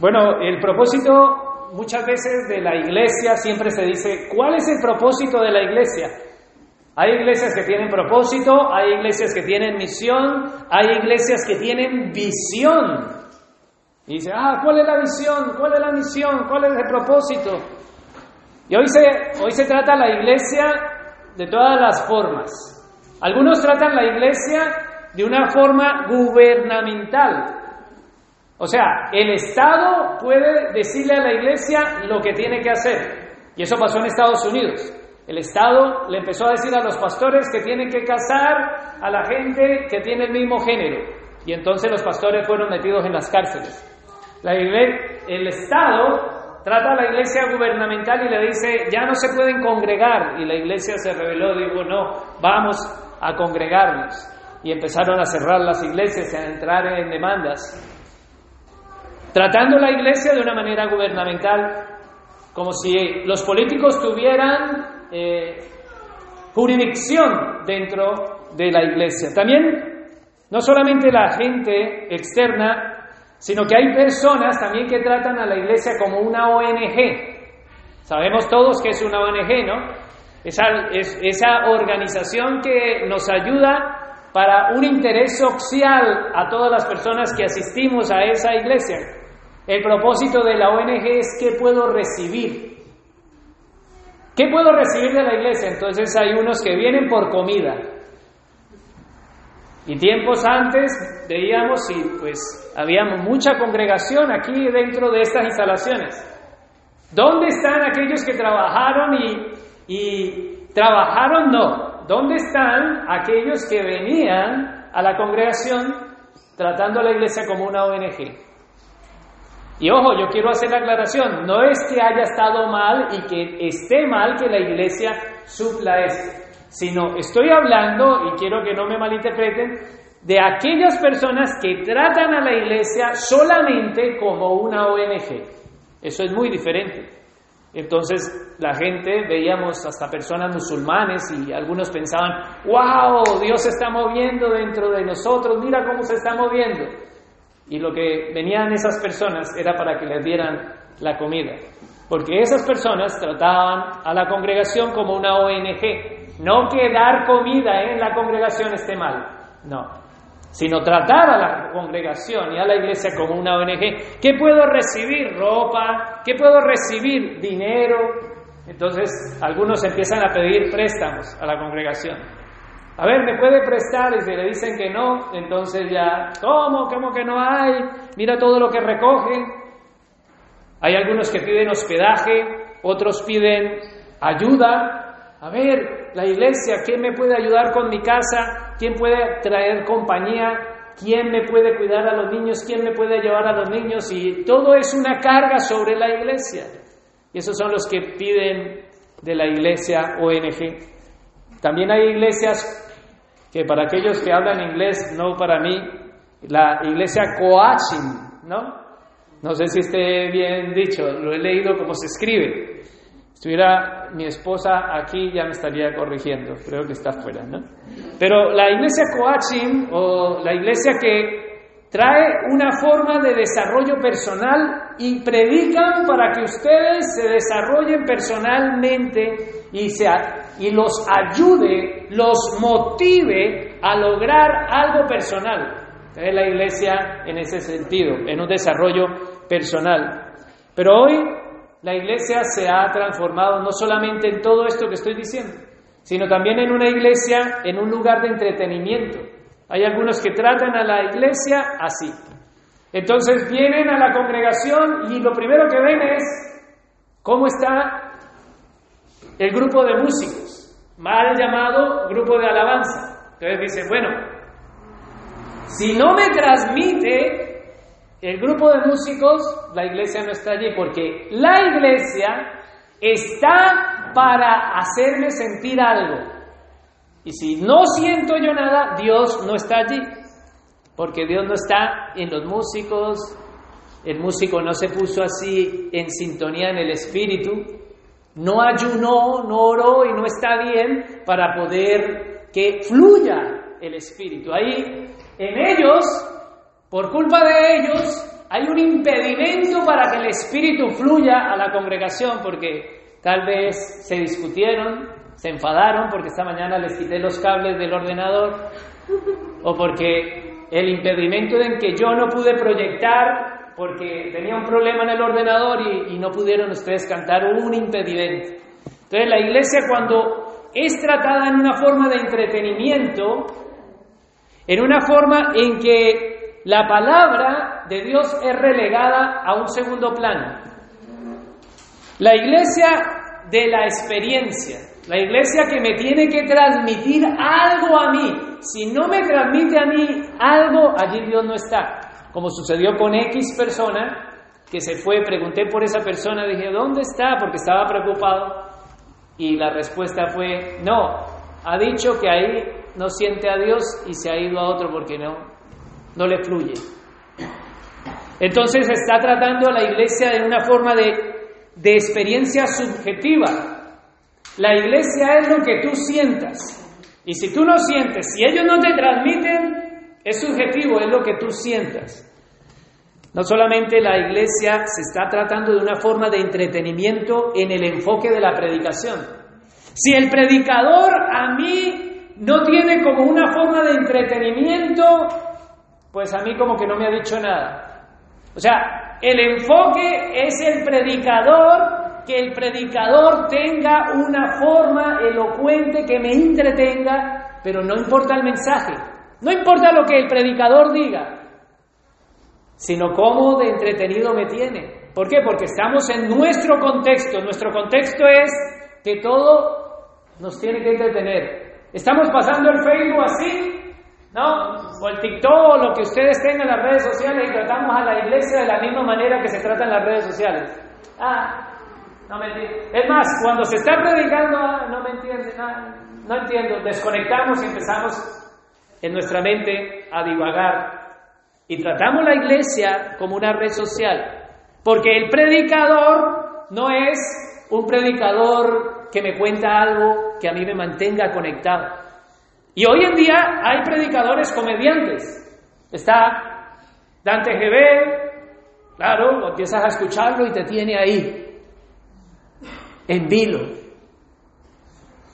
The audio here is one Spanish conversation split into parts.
Bueno, el propósito muchas veces de la iglesia siempre se dice, ¿cuál es el propósito de la iglesia? Hay iglesias que tienen propósito, hay iglesias que tienen misión, hay iglesias que tienen visión. Y dice, ah, ¿cuál es la visión? ¿Cuál es la misión? ¿Cuál es el propósito? Y hoy se, hoy se trata la iglesia de todas las formas. Algunos tratan la iglesia de una forma gubernamental, o sea, el Estado puede decirle a la iglesia lo que tiene que hacer. Y eso pasó en Estados Unidos. El Estado le empezó a decir a los pastores que tienen que casar a la gente que tiene el mismo género. Y entonces los pastores fueron metidos en las cárceles. La el Estado trata a la iglesia gubernamental y le dice, ya no se pueden congregar. Y la iglesia se rebeló, dijo, no, vamos a congregarnos. Y empezaron a cerrar las iglesias y a entrar en demandas tratando la iglesia de una manera gubernamental, como si los políticos tuvieran eh, jurisdicción dentro de la iglesia. También, no solamente la gente externa, sino que hay personas también que tratan a la iglesia como una ONG. Sabemos todos que es una ONG, ¿no? Esa, es, esa organización que nos ayuda para un interés social a todas las personas que asistimos a esa iglesia. El propósito de la ONG es qué puedo recibir. ¿Qué puedo recibir de la iglesia? Entonces hay unos que vienen por comida. Y tiempos antes veíamos y pues había mucha congregación aquí dentro de estas instalaciones. ¿Dónde están aquellos que trabajaron y, y trabajaron? No. ¿Dónde están aquellos que venían a la congregación tratando a la iglesia como una ONG? Y ojo, yo quiero hacer la aclaración, no es que haya estado mal y que esté mal que la iglesia supla esto, sino estoy hablando, y quiero que no me malinterpreten, de aquellas personas que tratan a la iglesia solamente como una ONG. Eso es muy diferente. Entonces la gente, veíamos hasta personas musulmanes y algunos pensaban, wow, Dios se está moviendo dentro de nosotros, mira cómo se está moviendo. Y lo que venían esas personas era para que les dieran la comida. Porque esas personas trataban a la congregación como una ONG. No que dar comida en la congregación esté mal. No. Sino tratar a la congregación y a la iglesia como una ONG. ¿Qué puedo recibir? Ropa. ¿Qué puedo recibir? Dinero. Entonces algunos empiezan a pedir préstamos a la congregación. A ver, ¿me puede prestar? Y si le dicen que no, entonces ya, ¿cómo? ¿Cómo que no hay? Mira todo lo que recogen. Hay algunos que piden hospedaje, otros piden ayuda. A ver, la iglesia, ¿quién me puede ayudar con mi casa? ¿Quién puede traer compañía? ¿Quién me puede cuidar a los niños? ¿Quién me puede llevar a los niños? Y todo es una carga sobre la iglesia. Y esos son los que piden de la iglesia ONG. También hay iglesias que para aquellos que hablan inglés, no para mí, la iglesia Coaching, ¿no? No sé si esté bien dicho, lo he leído como se escribe. Estuviera mi esposa aquí ya me estaría corrigiendo, creo que está fuera, ¿no? Pero la iglesia Coaching o la iglesia que trae una forma de desarrollo personal y predican para que ustedes se desarrollen personalmente y, y los ayude, los motive a lograr algo personal. Es la iglesia en ese sentido, en un desarrollo personal. Pero hoy la iglesia se ha transformado no solamente en todo esto que estoy diciendo, sino también en una iglesia, en un lugar de entretenimiento. Hay algunos que tratan a la iglesia así. Entonces vienen a la congregación y lo primero que ven es cómo está el grupo de músicos, mal llamado grupo de alabanza. Entonces dicen, bueno, si no me transmite el grupo de músicos, la iglesia no está allí, porque la iglesia está para hacerme sentir algo. Y si no siento yo nada, Dios no está allí. Porque Dios no está en los músicos, el músico no se puso así en sintonía en el espíritu, no ayunó, no oró y no está bien para poder que fluya el espíritu. Ahí, en ellos, por culpa de ellos, hay un impedimento para que el Espíritu fluya a la congregación, porque tal vez se discutieron, se enfadaron porque esta mañana les quité los cables del ordenador, o porque el impedimento en que yo no pude proyectar porque tenía un problema en el ordenador y, y no pudieron ustedes cantar un impedimento. Entonces la iglesia cuando es tratada en una forma de entretenimiento, en una forma en que la palabra de Dios es relegada a un segundo plano. La iglesia de la experiencia, la iglesia que me tiene que transmitir algo a mí. Si no me transmite a mí algo, allí Dios no está. Como sucedió con X persona que se fue, pregunté por esa persona, dije, ¿dónde está? Porque estaba preocupado. Y la respuesta fue, no, ha dicho que ahí no siente a Dios y se ha ido a otro porque no, no le fluye. Entonces está tratando a la iglesia de una forma de, de experiencia subjetiva. La iglesia es lo que tú sientas. Y si tú no sientes, si ellos no te transmiten, es subjetivo, es lo que tú sientas. No solamente la iglesia se está tratando de una forma de entretenimiento en el enfoque de la predicación. Si el predicador a mí no tiene como una forma de entretenimiento, pues a mí como que no me ha dicho nada. O sea, el enfoque es el predicador, que el predicador tenga una forma elocuente que me entretenga, pero no importa el mensaje, no importa lo que el predicador diga, sino cómo de entretenido me tiene. ¿Por qué? Porque estamos en nuestro contexto. Nuestro contexto es que todo nos tiene que entretener. Estamos pasando el Facebook así, ¿no? O el TikTok, o lo que ustedes tengan en las redes sociales y tratamos a la iglesia de la misma manera que se trata en las redes sociales. Ah, no me entiendo. Es más, cuando se está predicando, ah, no me entiende, no, no entiendo. Desconectamos y empezamos en nuestra mente a divagar y tratamos la iglesia como una red social, porque el predicador no es un predicador que me cuenta algo que a mí me mantenga conectado. Y hoy en día hay predicadores comediantes. Está Dante Gebel, claro, empiezas a escucharlo y te tiene ahí, en vilo.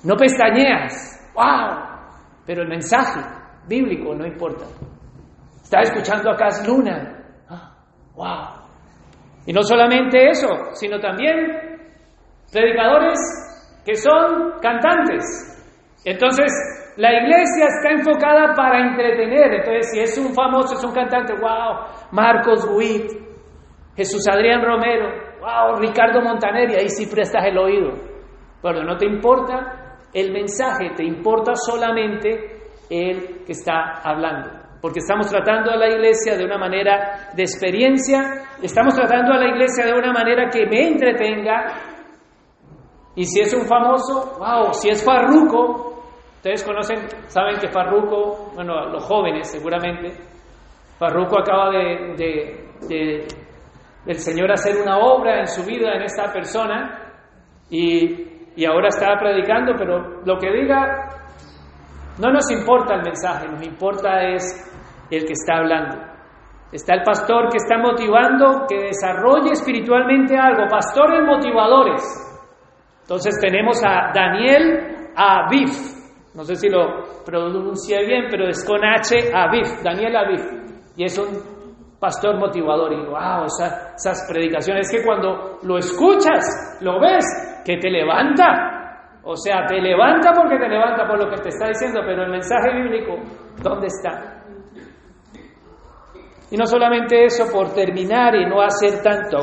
No pestañeas, wow, pero el mensaje bíblico no importa. Estaba escuchando a Cas Luna. ¡Wow! Y no solamente eso, sino también predicadores que son cantantes. Entonces, la iglesia está enfocada para entretener. Entonces, si es un famoso, es un cantante, wow, Marcos Witt, Jesús Adrián Romero, wow, Ricardo Montaner, y ahí sí prestas el oído. Pero no te importa el mensaje, te importa solamente el que está hablando porque estamos tratando a la iglesia de una manera de experiencia, estamos tratando a la iglesia de una manera que me entretenga. Y si es un famoso, wow, si es Farruco, ustedes conocen, saben que Farruco, bueno, los jóvenes seguramente, Farruco acaba de, el Señor hacer una obra en su vida, en esta persona, y, y ahora está predicando, pero lo que diga no nos importa el mensaje, nos importa es el que está hablando. Está el pastor que está motivando que desarrolle espiritualmente algo, pastores motivadores. Entonces tenemos a Daniel Aviv, no sé si lo pronuncié bien, pero es con H Aviv, Daniel Aviv, y es un pastor motivador. Y wow, esas predicaciones que cuando lo escuchas, lo ves, que te levanta. O sea, te levanta porque te levanta por lo que te está diciendo, pero el mensaje bíblico, ¿dónde está? Y no solamente eso, por terminar y no hacer tanto,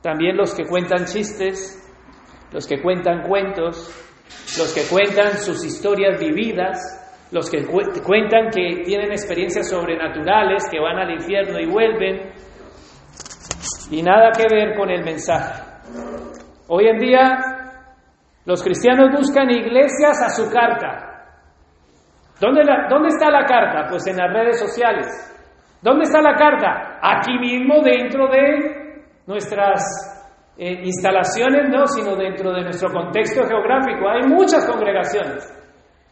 también los que cuentan chistes, los que cuentan cuentos, los que cuentan sus historias vividas, los que cuentan que tienen experiencias sobrenaturales, que van al infierno y vuelven, y nada que ver con el mensaje. Hoy en día los cristianos buscan iglesias a su carta. ¿Dónde, ¿Dónde está la carta? Pues en las redes sociales. ¿Dónde está la carta? Aquí mismo dentro de nuestras eh, instalaciones, no, sino dentro de nuestro contexto geográfico. Hay muchas congregaciones.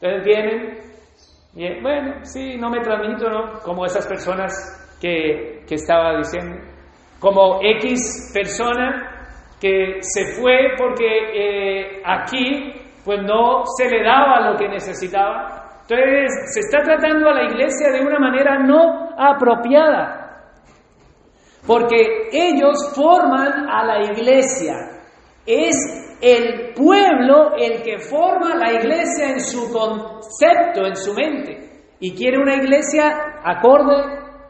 Entonces vienen y, eh, bueno, sí, no me transmito, ¿no? Como esas personas que, que estaba diciendo. como X persona que se fue porque eh, aquí pues no se le daba lo que necesitaba. Entonces se está tratando a la iglesia de una manera no apropiada, porque ellos forman a la iglesia. Es el pueblo el que forma la iglesia en su concepto, en su mente, y quiere una iglesia acorde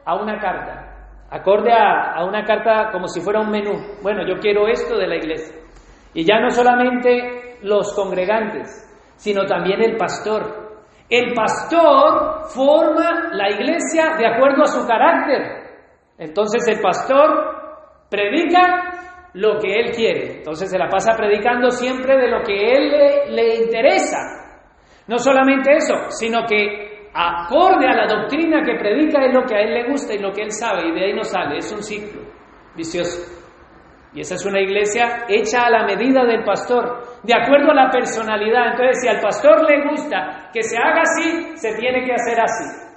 a una carta, acorde a, una carta como si fuera un menú. Bueno, yo quiero esto de la iglesia. Y ya no solamente los congregantes, sino también el pastor. El pastor forma la iglesia de acuerdo a su carácter. Entonces el pastor predica lo que él quiere. Entonces se la pasa predicando siempre de lo que él le, interesa. No solamente eso, sino que acorde a la doctrina que predica es lo que a él le gusta y lo que él sabe, y de ahí no sale. Es un ciclo vicioso. Y esa es una iglesia hecha a la medida del pastor, de acuerdo a la personalidad. Entonces, si al pastor le gusta que se haga así, se tiene que hacer así.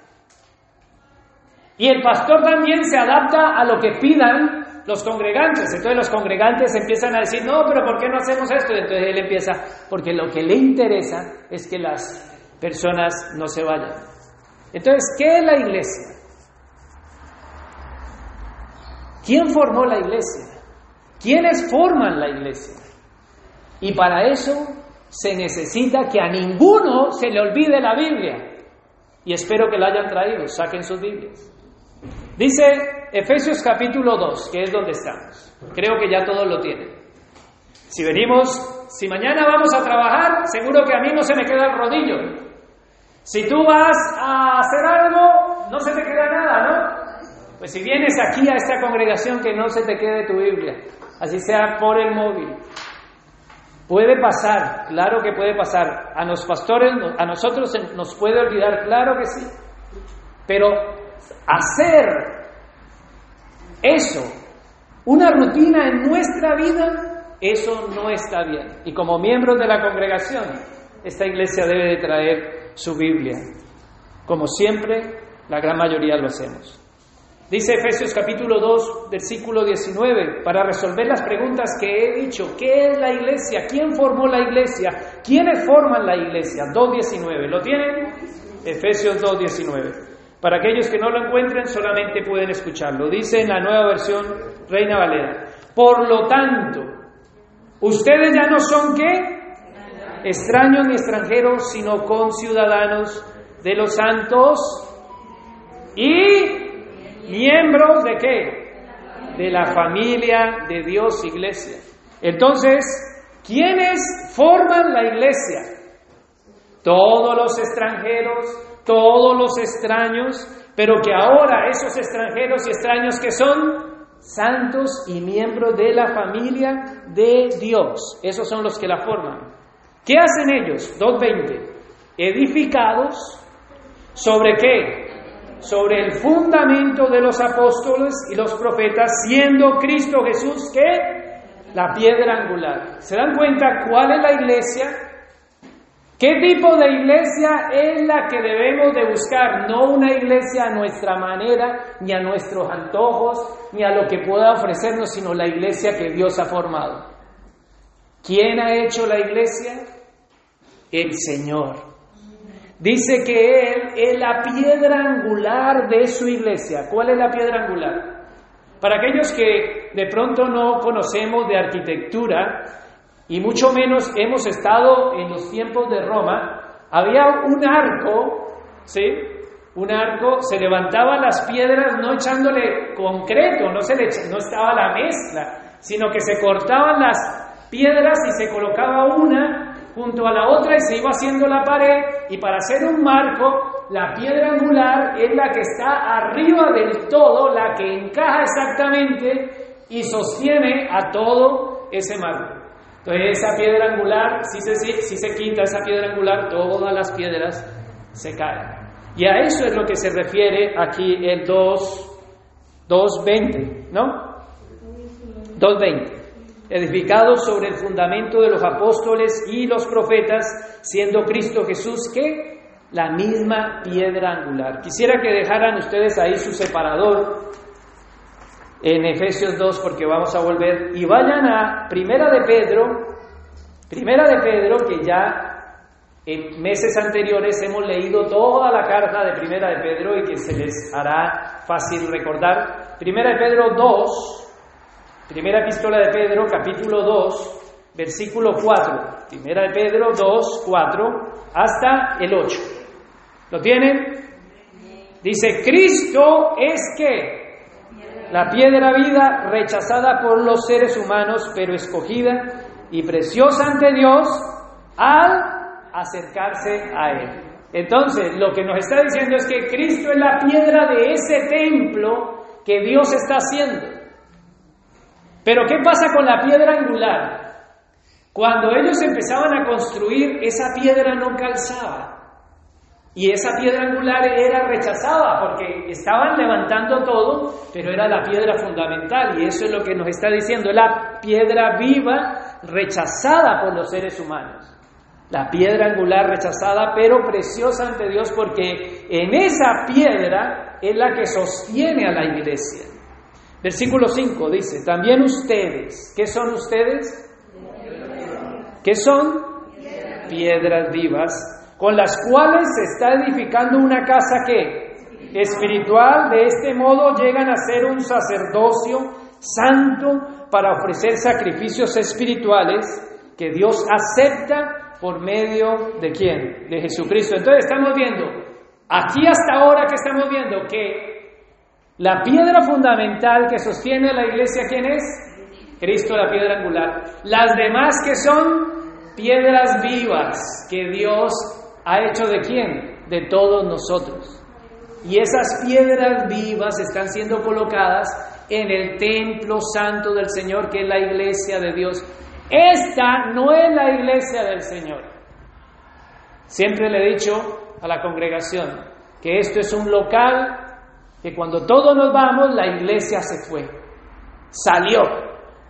Y el pastor también se adapta a lo que pidan los congregantes. Entonces los congregantes empiezan a decir, no, pero ¿por qué no hacemos esto? Entonces él empieza, porque lo que le interesa es que las personas no se vayan. Entonces, ¿qué es la iglesia? ¿Quién formó la iglesia? ¿Quiénes forman la iglesia? Y para eso se necesita que a ninguno se le olvide la Biblia. Y espero que la hayan traído, saquen sus Biblias. Dice Efesios capítulo 2, que es donde estamos. Creo que ya todos lo tienen. Si venimos, si mañana vamos a trabajar, seguro que a mí no se me queda el rodillo. Si tú vas a hacer algo, no se te queda nada, ¿no? Pues si vienes aquí a esta congregación, que no se te quede tu Biblia así sea por el móvil. Puede pasar, claro que puede pasar. A los pastores, a nosotros nos puede olvidar, claro que sí. Pero hacer eso, una rutina en nuestra vida, eso no está bien. Y como miembros de la congregación, esta iglesia debe de traer su Biblia. Como siempre, la gran mayoría lo hacemos. Dice Efesios capítulo 2, versículo 19, para resolver las preguntas que he dicho. ¿Qué es la iglesia? ¿Quién formó la iglesia? ¿Quiénes forman la iglesia? 2.19. ¿Lo tienen? Efesios 2.19. Para aquellos que no lo encuentren, solamente pueden escucharlo. Dice en la nueva versión Reina Valera. Por lo tanto, ustedes ya no son qué? Extraños ni extranjeros, sino conciudadanos de los santos y miembros de qué? De la familia de Dios, iglesia. Entonces, ¿quiénes forman la iglesia? Todos los extranjeros, todos los extraños, pero que ahora esos extranjeros y extraños que son santos y miembros de la familia de Dios, esos son los que la forman. ¿Qué hacen ellos? 2.20. Edificados sobre qué? sobre el fundamento de los apóstoles y los profetas, siendo Cristo Jesús que la piedra angular. ¿Se dan cuenta cuál es la iglesia? ¿Qué tipo de iglesia es la que debemos de buscar? No una iglesia a nuestra manera, ni a nuestros antojos, ni a lo que pueda ofrecernos, sino la iglesia que Dios ha formado. ¿Quién ha hecho la iglesia? El Señor. Dice que Él es la piedra angular de su iglesia. ¿Cuál es la piedra angular? Para aquellos que de pronto no conocemos de arquitectura y mucho menos hemos estado en los tiempos de Roma, había un arco, ¿sí? Un arco, se levantaban las piedras no echándole concreto, no, se le, no estaba la mezcla, sino que se cortaban las piedras y se colocaba una junto a la otra y se iba haciendo la pared y para hacer un marco, la piedra angular es la que está arriba del todo, la que encaja exactamente y sostiene a todo ese marco. Entonces esa piedra angular, si se, si se quita esa piedra angular, todas las piedras se caen. Y a eso es lo que se refiere aquí el 2, 2.20, ¿no? 2.20 edificados sobre el fundamento de los apóstoles y los profetas, siendo Cristo Jesús que la misma piedra angular. Quisiera que dejaran ustedes ahí su separador en Efesios 2 porque vamos a volver y vayan a Primera de Pedro, Primera de Pedro que ya en meses anteriores hemos leído toda la carta de Primera de Pedro y que se les hará fácil recordar. Primera de Pedro 2, Primera epístola de Pedro, capítulo 2, versículo 4. Primera de Pedro 2, 4 hasta el 8. ¿Lo tienen? Dice, Cristo es que la piedra vida rechazada por los seres humanos, pero escogida y preciosa ante Dios al acercarse a Él. Entonces, lo que nos está diciendo es que Cristo es la piedra de ese templo que Dios está haciendo. Pero ¿qué pasa con la piedra angular? Cuando ellos empezaban a construir, esa piedra no calzaba. Y esa piedra angular era rechazada porque estaban levantando todo, pero era la piedra fundamental. Y eso es lo que nos está diciendo, la piedra viva rechazada por los seres humanos la piedra angular rechazada, pero preciosa ante Dios porque en esa piedra es la que sostiene a la iglesia. Versículo 5 dice, también ustedes, ¿qué son ustedes? ¿Qué son? Piedras vivas, con las cuales se está edificando una casa que espiritual, de este modo llegan a ser un sacerdocio santo para ofrecer sacrificios espirituales que Dios acepta por medio de quién? De Jesucristo. Entonces estamos viendo, aquí hasta ahora que estamos viendo que la piedra fundamental que sostiene a la iglesia, ¿quién es? Cristo, la piedra angular. Las demás que son piedras vivas que Dios ha hecho de quién? De todos nosotros. Y esas piedras vivas están siendo colocadas en el templo santo del Señor, que es la iglesia de Dios. Esta no es la iglesia del Señor. Siempre le he dicho a la congregación que esto es un local que cuando todos nos vamos, la iglesia se fue, salió.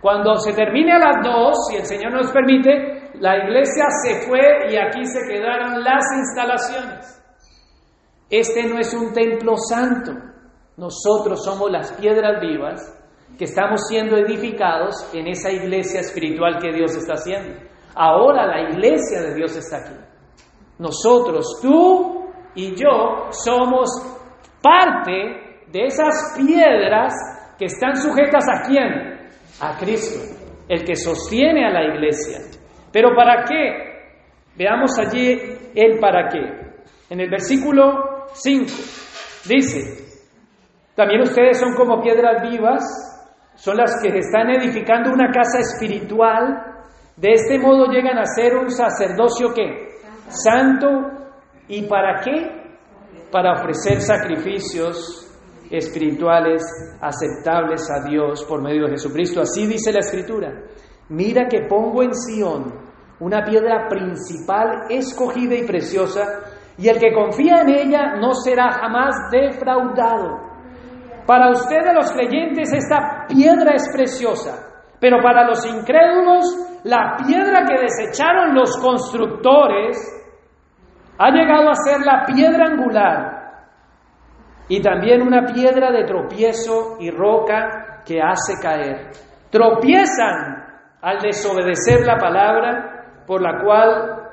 Cuando se termine a las dos, si el Señor nos permite, la iglesia se fue y aquí se quedaron las instalaciones. Este no es un templo santo. Nosotros somos las piedras vivas que estamos siendo edificados en esa iglesia espiritual que Dios está haciendo. Ahora la iglesia de Dios está aquí. Nosotros, tú y yo, somos parte de esas piedras que están sujetas a quién? A Cristo, el que sostiene a la iglesia. Pero ¿para qué? Veamos allí el para qué. En el versículo 5 dice, también ustedes son como piedras vivas son las que están edificando una casa espiritual. De este modo llegan a ser un sacerdocio que santo y para qué? Para ofrecer sacrificios espirituales aceptables a Dios por medio de Jesucristo. Así dice la Escritura. Mira que pongo en Sión una piedra principal escogida y preciosa, y el que confía en ella no será jamás defraudado. Para ustedes los creyentes esta piedra es preciosa, pero para los incrédulos la piedra que desecharon los constructores ha llegado a ser la piedra angular y también una piedra de tropiezo y roca que hace caer. Tropiezan al desobedecer la palabra por la cual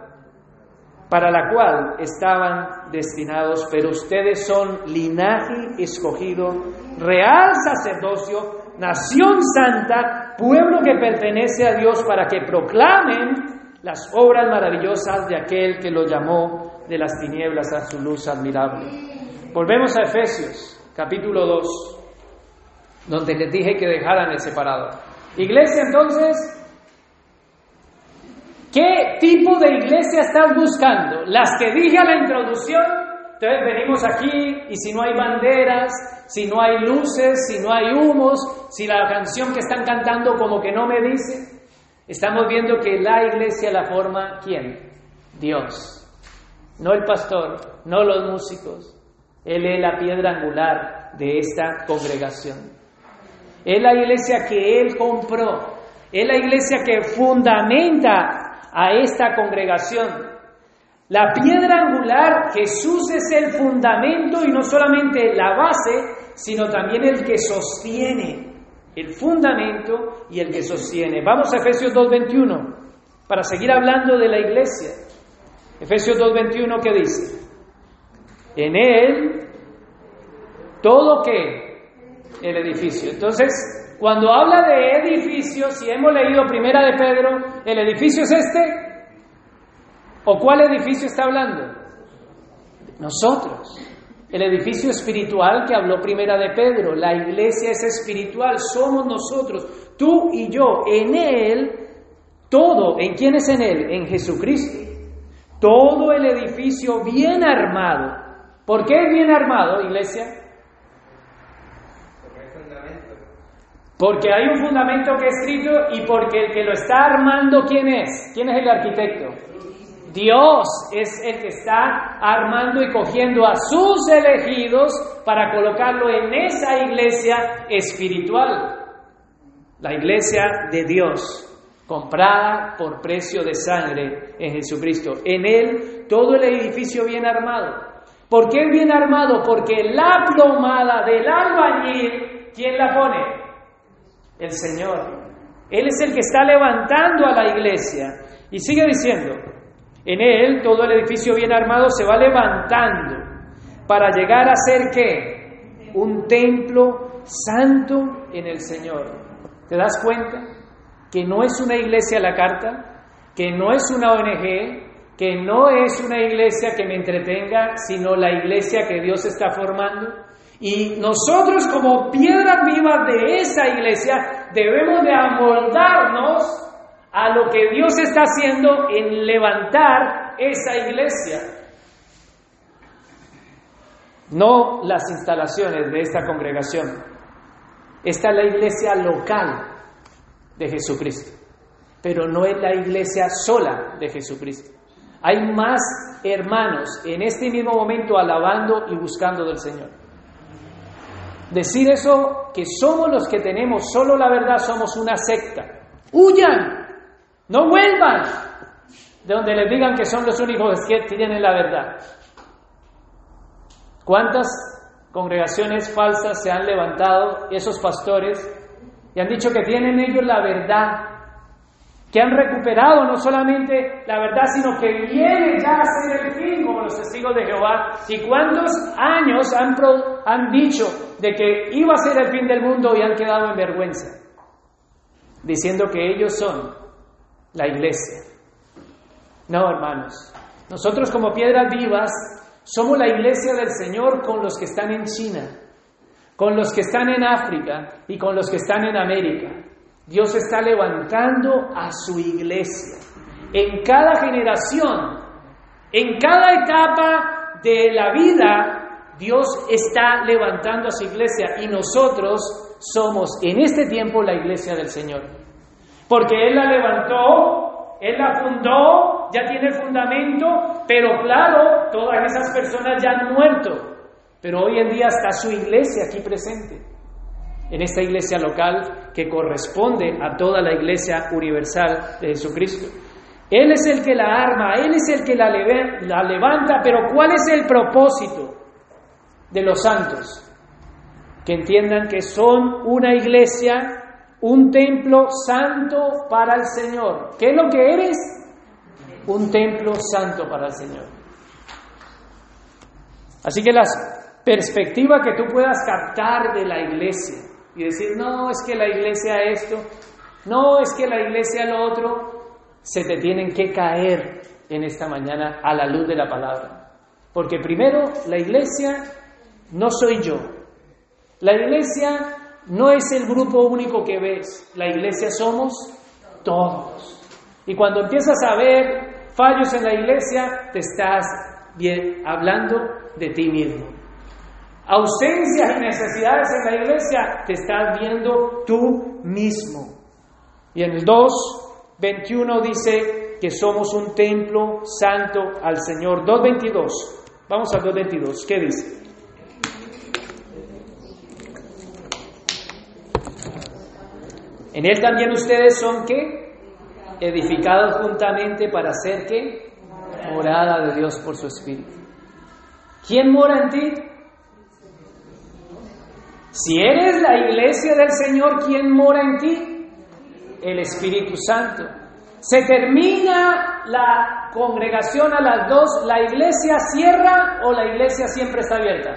para la cual estaban destinados, pero ustedes son linaje escogido, real sacerdocio, nación santa, pueblo que pertenece a Dios para que proclamen las obras maravillosas de aquel que lo llamó de las tinieblas a su luz admirable. Volvemos a Efesios, capítulo 2, donde les dije que dejaran el separado. Iglesia, entonces, ¿Qué tipo de iglesia estás buscando? Las que dije a la introducción. Entonces venimos aquí y si no hay banderas, si no hay luces, si no hay humos, si la canción que están cantando como que no me dice, estamos viendo que la iglesia la forma ¿quién? Dios. No el pastor, no los músicos. Él es la piedra angular de esta congregación. Es la iglesia que Él compró. Es la iglesia que fundamenta a esta congregación. La piedra angular, Jesús es el fundamento y no solamente la base, sino también el que sostiene. el fundamento y el que sostiene. Vamos a Efesios 2.21 para seguir hablando de la iglesia. Efesios 2.21 que dice, en él todo que el edificio. Entonces, cuando habla de edificios, si hemos leído primera de Pedro, ¿el edificio es este? ¿O cuál edificio está hablando? Nosotros. El edificio espiritual que habló primera de Pedro, la iglesia es espiritual, somos nosotros, tú y yo, en Él, todo, ¿en quién es en Él? En Jesucristo. Todo el edificio bien armado. ¿Por qué es bien armado, iglesia? Porque hay un fundamento que es escrito y porque el que lo está armando, ¿quién es? ¿Quién es el arquitecto? Dios es el que está armando y cogiendo a sus elegidos para colocarlo en esa iglesia espiritual, la iglesia de Dios, comprada por precio de sangre en Jesucristo. En Él todo el edificio bien armado. ¿Por qué bien armado? Porque la plomada del albañil, ¿quién la pone? El Señor. Él es el que está levantando a la iglesia. Y sigue diciendo, en él todo el edificio bien armado se va levantando para llegar a ser qué? Un templo santo en el Señor. ¿Te das cuenta? Que no es una iglesia a la carta, que no es una ONG, que no es una iglesia que me entretenga, sino la iglesia que Dios está formando. Y nosotros como piedras vivas de esa iglesia debemos de amoldarnos a lo que Dios está haciendo en levantar esa iglesia. No las instalaciones de esta congregación. Esta es la iglesia local de Jesucristo, pero no es la iglesia sola de Jesucristo. Hay más hermanos en este mismo momento alabando y buscando del Señor. Decir eso, que somos los que tenemos solo la verdad, somos una secta. Huyan, no vuelvan de donde les digan que son los únicos que tienen la verdad. ¿Cuántas congregaciones falsas se han levantado esos pastores y han dicho que tienen ellos la verdad? Que han recuperado no solamente la verdad, sino que viene ya a ser el fin, como los testigos de Jehová. ¿Y cuántos años han, han dicho de que iba a ser el fin del mundo y han quedado en vergüenza? Diciendo que ellos son la iglesia. No, hermanos. Nosotros como piedras vivas somos la iglesia del Señor con los que están en China, con los que están en África y con los que están en América. Dios está levantando a su iglesia. En cada generación, en cada etapa de la vida, Dios está levantando a su iglesia. Y nosotros somos en este tiempo la iglesia del Señor. Porque Él la levantó, Él la fundó, ya tiene fundamento, pero claro, todas esas personas ya han muerto, pero hoy en día está su iglesia aquí presente, en esta iglesia local que corresponde a toda la iglesia universal de Jesucristo. Él es el que la arma, Él es el que la, levanta, pero ¿cuál es el propósito de los santos? Que entiendan que son una iglesia un templo santo para el Señor. ¿Qué es lo que eres? Un templo santo para el Señor. Así que la perspectiva que tú puedas captar de la iglesia y decir, no, es que la iglesia esto, no, es que la iglesia lo otro, se te tienen que caer en esta mañana a la luz de la palabra. Porque primero, la iglesia no soy yo. La iglesia no es el grupo único que ves, la iglesia somos todos. Y cuando empiezas a ver fallos en la iglesia, te estás bien, hablando de ti mismo. Ausencias y necesidades en la iglesia, te estás viendo tú mismo. Y en el 2, 21 dice que somos un templo santo al Señor. 2.22. Vamos al 2.22. ¿Qué dice? En él también ustedes son que edificados juntamente para hacer que morada de Dios por su espíritu. ¿Quién mora en ti? Si eres la iglesia del Señor, ¿quién mora en ti? El Espíritu Santo. Se termina la congregación a las dos, ¿la iglesia cierra o la iglesia siempre está abierta?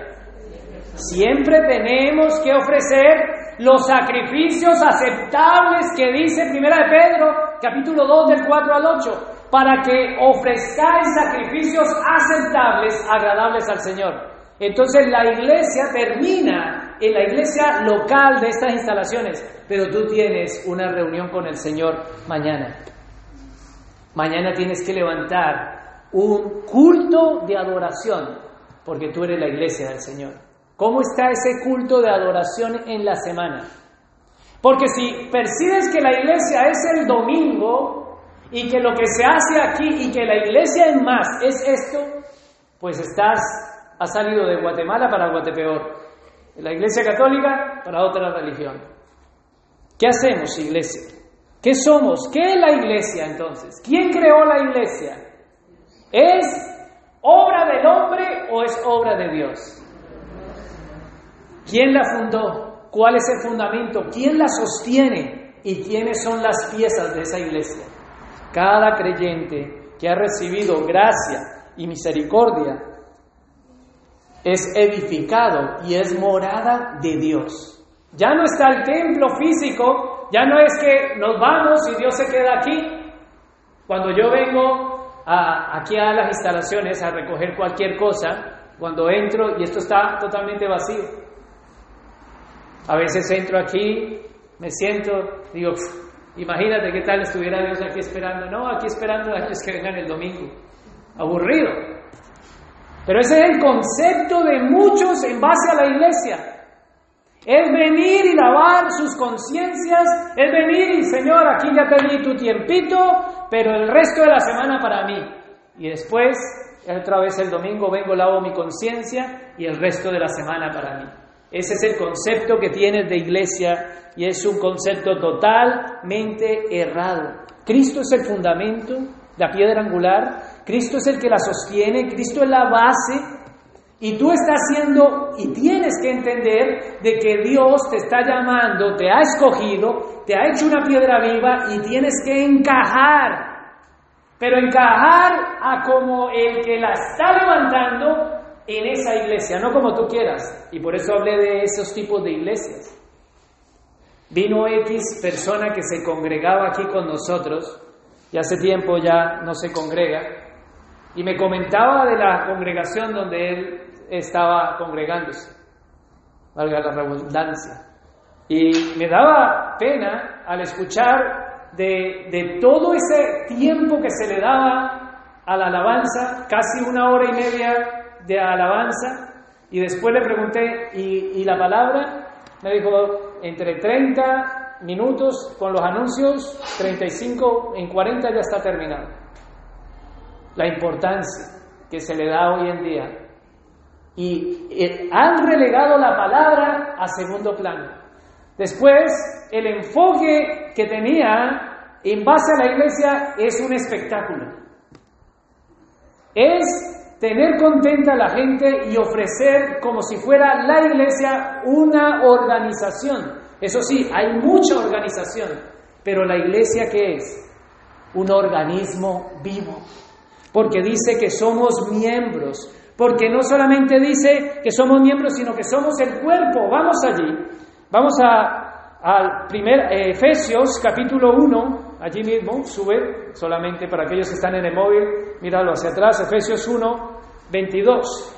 Siempre tenemos que ofrecer los sacrificios aceptables que dice Primera de Pedro, capítulo 2 del 4 al 8, para que ofrezcáis sacrificios aceptables, agradables al Señor. Entonces la iglesia termina en la iglesia local de estas instalaciones, pero tú tienes una reunión con el Señor mañana. Mañana tienes que levantar un culto de adoración, porque tú eres la iglesia del Señor. ¿Cómo está ese culto de adoración en la semana? Porque si percibes que la iglesia es el domingo y que lo que se hace aquí y que la iglesia en más es esto, pues estás, has salido de Guatemala para Guatepeor, la iglesia católica para otra religión. ¿Qué hacemos, iglesia? ¿Qué somos? ¿Qué es la iglesia entonces? ¿Quién creó la iglesia? ¿Es obra del hombre o es obra de Dios? ¿Quién la fundó? ¿Cuál es el fundamento? ¿Quién la sostiene? ¿Y quiénes son las piezas de esa iglesia? Cada creyente que ha recibido gracia y misericordia es edificado y es morada de Dios. Ya no está el templo físico ya no es que nos vamos y Dios se queda aquí. Cuando yo vengo aquí a las instalaciones a recoger cualquier cosa, cuando entro y esto está totalmente vacío. A veces entro aquí, me siento, digo, imagínate qué tal estuviera Dios aquí esperando. No, aquí esperando a ellos que vengan el domingo. Aburrido. Pero ese es el concepto de muchos en base a la iglesia. Es venir y lavar sus conciencias, es venir y Señor, aquí ya te di tu tiempito, pero el resto de la semana para mí. Y después, otra vez el domingo vengo, lavo mi conciencia y el resto de la semana para mí. Ese es el concepto que tienes de iglesia y es un concepto totalmente errado. Cristo es el fundamento, la piedra angular, Cristo es el que la sostiene, Cristo es la base y tú estás haciendo y tienes que entender de que Dios te está llamando, te ha escogido, te ha hecho una piedra viva y tienes que encajar. Pero encajar a como el que la está levantando en esa iglesia, no como tú quieras. Y por eso hablé de esos tipos de iglesias. Vino X persona que se congregaba aquí con nosotros y hace tiempo ya no se congrega y me comentaba de la congregación donde él estaba congregándose, valga la redundancia. Y me daba pena al escuchar de, de, todo ese tiempo que se le daba a la alabanza, casi una hora y media de alabanza, y después le pregunté, ¿y, y la palabra? Me dijo, entre 30 minutos con los anuncios, 35, en 40 ya está terminado. La importancia que se le da hoy en día y eh, han relegado la palabra a segundo plano. Después, el enfoque que tenía en base a la iglesia es un espectáculo. Es tener contenta a la gente y ofrecer como si fuera la iglesia una organización. Eso sí, hay mucha organización, pero la iglesia ¿qué es? Un organismo vivo, porque dice que somos miembros porque no solamente dice que somos miembros, sino que somos el cuerpo. Vamos allí. Vamos a, al eh, Efesios capítulo 1, allí mismo, sube solamente para aquellos que están en el móvil, míralo hacia atrás, Efesios 1, 22.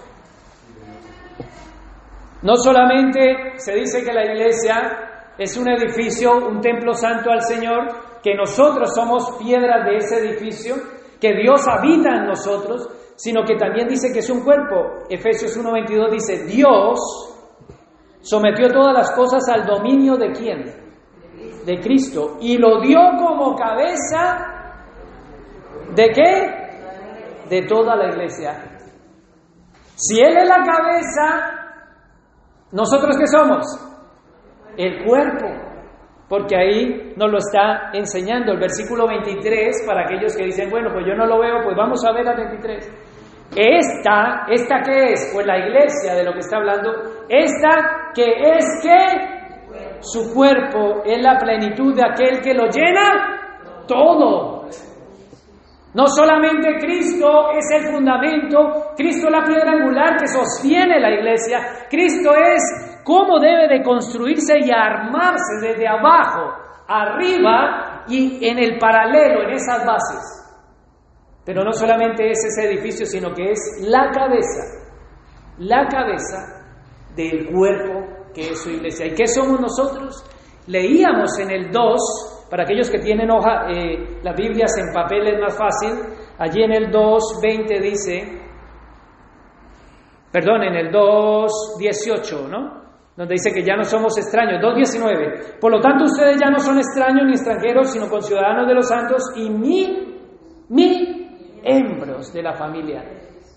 No solamente se dice que la iglesia es un edificio, un templo santo al Señor, que nosotros somos piedras de ese edificio, que Dios habita en nosotros, sino que también dice que es un cuerpo. Efesios 1.22 dice, Dios sometió todas las cosas al dominio de quién? De Cristo. Y lo dio como cabeza de qué? De toda la iglesia. Si Él es la cabeza, ¿nosotros qué somos? El cuerpo. Porque ahí nos lo está enseñando el versículo 23 para aquellos que dicen, bueno, pues yo no lo veo, pues vamos a ver al 23. Esta, ¿esta qué es? Pues la iglesia de lo que está hablando. Esta que es que su cuerpo es la plenitud de aquel que lo llena todo. No solamente Cristo es el fundamento, Cristo es la piedra angular que sostiene la iglesia, Cristo es cómo debe de construirse y armarse desde abajo, arriba y en el paralelo, en esas bases. Pero no solamente es ese edificio, sino que es la cabeza, la cabeza del cuerpo que es su iglesia. ¿Y qué somos nosotros? Leíamos en el 2, para aquellos que tienen hoja, eh, las Biblias en papel es más fácil. Allí en el 2.20 dice, perdón, en el 2.18, ¿no? Donde dice que ya no somos extraños. 2.19. Por lo tanto, ustedes ya no son extraños ni extranjeros, sino conciudadanos de los santos y mi, mi, miembros de la familia.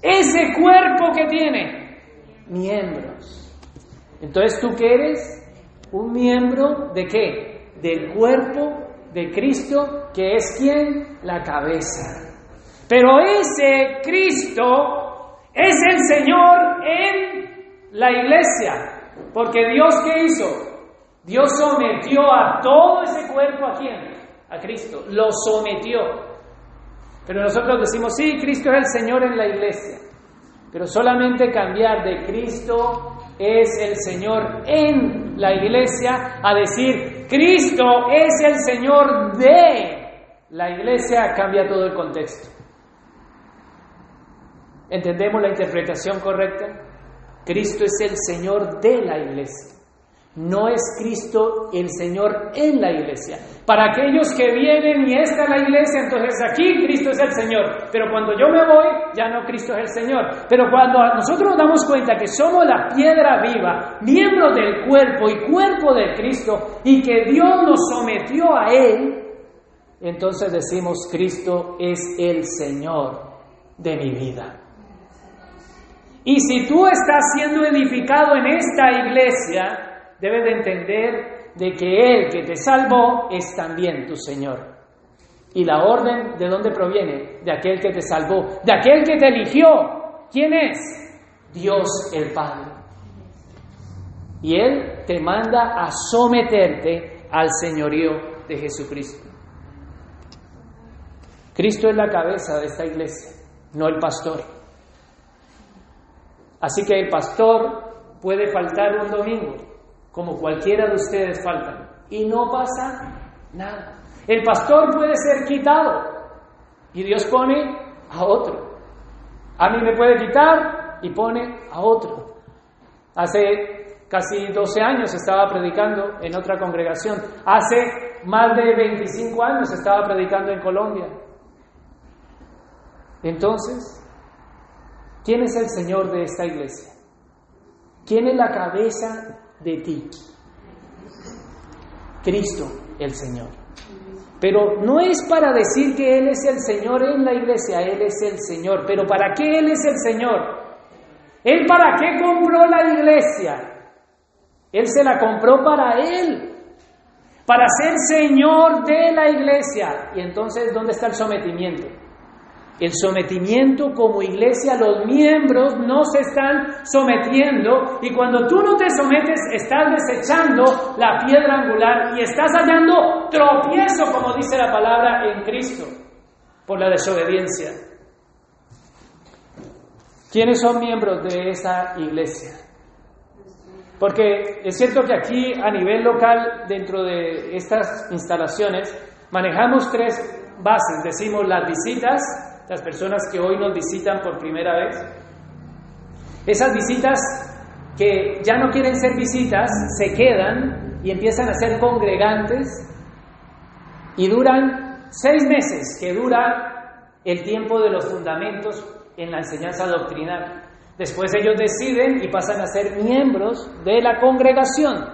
Ese cuerpo que tiene, miembros. Entonces, ¿tú qué eres? Un miembro de qué? del cuerpo de Cristo, que es quien? La cabeza. Pero ese Cristo es el Señor en la iglesia, porque Dios qué hizo? Dios sometió a todo ese cuerpo a quién? A Cristo, lo sometió. Pero nosotros decimos, sí, Cristo es el Señor en la iglesia, pero solamente cambiar de Cristo es el Señor en la iglesia a decir, Cristo es el Señor de la iglesia, cambia todo el contexto. ¿Entendemos la interpretación correcta? Cristo es el Señor de la iglesia. No es Cristo el Señor en la iglesia. Para aquellos que vienen y está en la iglesia, entonces aquí Cristo es el Señor. Pero cuando yo me voy, ya no Cristo es el Señor. Pero cuando nosotros nos damos cuenta que somos la piedra viva, miembro del cuerpo y cuerpo de Cristo, y que Dios nos sometió a Él, entonces decimos, Cristo es el Señor de mi vida. Y si tú estás siendo edificado en esta iglesia, debes de entender de que Él que te salvó es también tu Señor. Y la orden de dónde proviene? De aquel que te salvó, de aquel que te eligió. ¿Quién es? Dios el Padre. Y Él te manda a someterte al señorío de Jesucristo. Cristo es la cabeza de esta iglesia, no el pastor. Así que el pastor puede faltar un domingo, como cualquiera de ustedes faltan, y no pasa nada. El pastor puede ser quitado y Dios pone a otro. A mí me puede quitar y pone a otro. Hace casi 12 años estaba predicando en otra congregación. Hace más de 25 años estaba predicando en Colombia. Entonces, ¿quién es el Señor de esta iglesia? ¿Quién es la cabeza de ti. Cristo el Señor. Pero no es para decir que Él es el Señor en la iglesia, Él es el Señor. Pero ¿para qué Él es el Señor? ¿Él para qué compró la iglesia? Él se la compró para Él, para ser Señor de la iglesia. Y entonces, ¿dónde está el sometimiento? El sometimiento como iglesia, los miembros no se están sometiendo y cuando tú no te sometes estás desechando la piedra angular y estás hallando tropiezo, como dice la palabra, en Cristo por la desobediencia. ¿Quiénes son miembros de esa iglesia? Porque es cierto que aquí a nivel local, dentro de estas instalaciones, manejamos tres bases. Decimos las visitas, las personas que hoy nos visitan por primera vez. Esas visitas que ya no quieren ser visitas, se quedan y empiezan a ser congregantes y duran seis meses, que dura el tiempo de los fundamentos en la enseñanza doctrinal. Después ellos deciden y pasan a ser miembros de la congregación.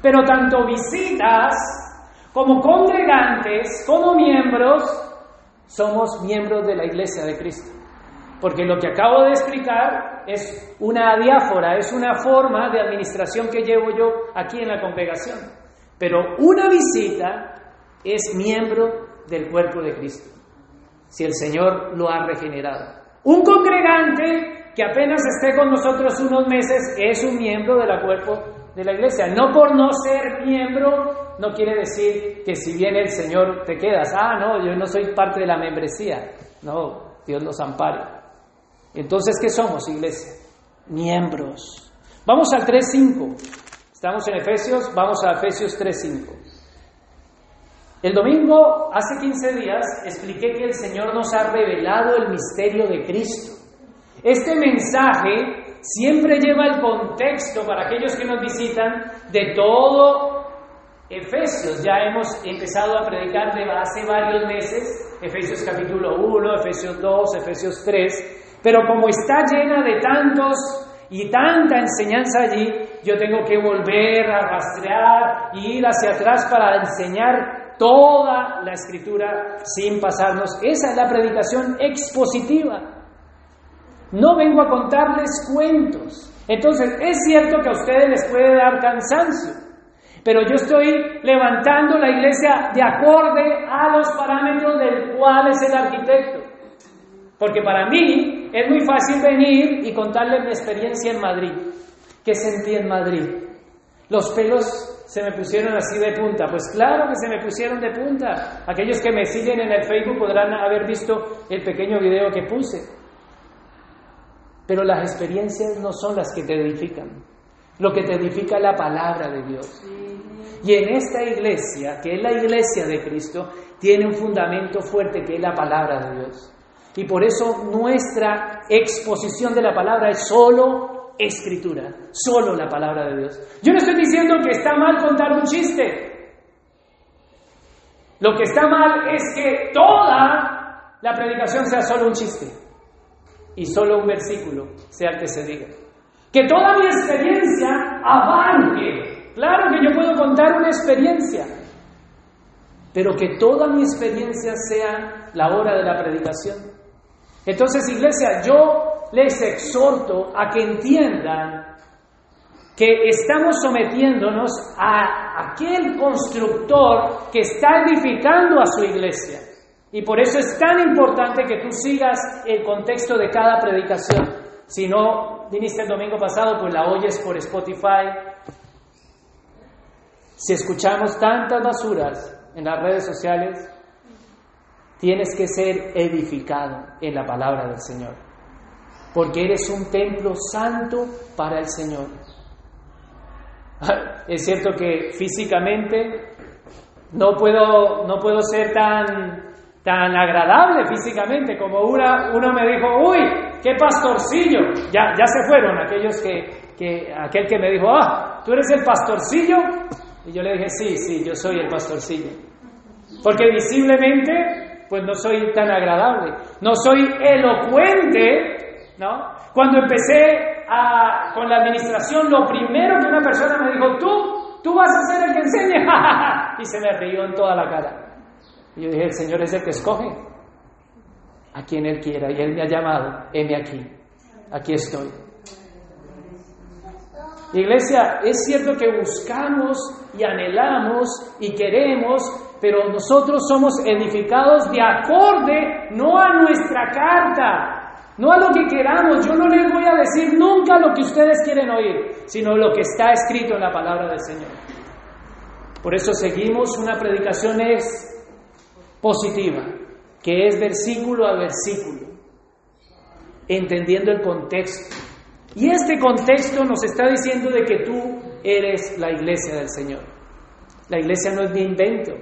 Pero tanto visitas como congregantes, como miembros, somos miembros de la iglesia de Cristo. Porque lo que acabo de explicar es una diáfora, es una forma de administración que llevo yo aquí en la congregación. Pero una visita es miembro del cuerpo de Cristo, si el Señor lo ha regenerado. Un congregante que apenas esté con nosotros unos meses es un miembro del cuerpo de la iglesia. No por no ser miembro, no quiere decir que si viene el Señor te quedas. Ah, no, yo no soy parte de la membresía. No, Dios nos ampare. Entonces, ¿qué somos, iglesia? Miembros. Vamos al 3.5. Estamos en Efesios, vamos a Efesios 3.5. El domingo, hace 15 días, expliqué que el Señor nos ha revelado el misterio de Cristo. Este mensaje siempre lleva el contexto para aquellos que nos visitan de todo Efesios. Ya hemos empezado a predicar de hace varios meses, Efesios capítulo 1, Efesios 2, Efesios 3, pero como está llena de tantos y tanta enseñanza allí, yo tengo que volver a rastrear y ir hacia atrás para enseñar toda la escritura sin pasarnos. Esa es la predicación expositiva. No vengo a contarles cuentos. Entonces, es cierto que a ustedes les puede dar cansancio, pero yo estoy levantando la iglesia de acorde a los parámetros del cual es el arquitecto. Porque para mí es muy fácil venir y contarles mi experiencia en Madrid. ¿Qué sentí en Madrid? Los pelos se me pusieron así de punta. Pues claro que se me pusieron de punta. Aquellos que me siguen en el Facebook podrán haber visto el pequeño video que puse. Pero las experiencias no son las que te edifican. Lo que te edifica es la palabra de Dios. Y en esta iglesia, que es la iglesia de Cristo, tiene un fundamento fuerte que es la palabra de Dios. Y por eso nuestra exposición de la palabra es solo escritura, solo la palabra de Dios. Yo no estoy diciendo que está mal contar un chiste. Lo que está mal es que toda la predicación sea solo un chiste y solo un versículo sea el que se diga. Que toda mi experiencia abarque. Claro que yo puedo contar una experiencia, pero que toda mi experiencia sea la hora de la predicación. Entonces, iglesia, yo les exhorto a que entiendan que estamos sometiéndonos a aquel constructor que está edificando a su iglesia. Y por eso es tan importante que tú sigas el contexto de cada predicación. Si no viniste el domingo pasado, pues la oyes por Spotify. Si escuchamos tantas basuras en las redes sociales, tienes que ser edificado en la palabra del Señor porque eres un templo santo para el Señor. Es cierto que físicamente no puedo, no puedo ser tan, tan agradable físicamente como una, uno me dijo, uy, qué pastorcillo. Ya, ya se fueron aquellos que, que, aquel que me dijo, ah, tú eres el pastorcillo. Y yo le dije, sí, sí, yo soy el pastorcillo. Porque visiblemente, pues no soy tan agradable. No soy elocuente ¿no? Cuando empecé con la administración, lo primero que una persona me dijo, tú, tú vas a ser el que enseñe, y se me rió en toda la cara. Y yo dije, el Señor es el que escoge a quien Él quiera, y Él me ha llamado, heme aquí, aquí estoy. Iglesia, es cierto que buscamos y anhelamos y queremos, pero nosotros somos edificados de acorde no a nuestra carta, no a lo que queramos, yo no les voy a decir nunca lo que ustedes quieren oír, sino lo que está escrito en la palabra del Señor. Por eso seguimos una predicación es positiva, que es versículo a versículo, entendiendo el contexto. Y este contexto nos está diciendo de que tú eres la iglesia del Señor. La iglesia no es mi invento,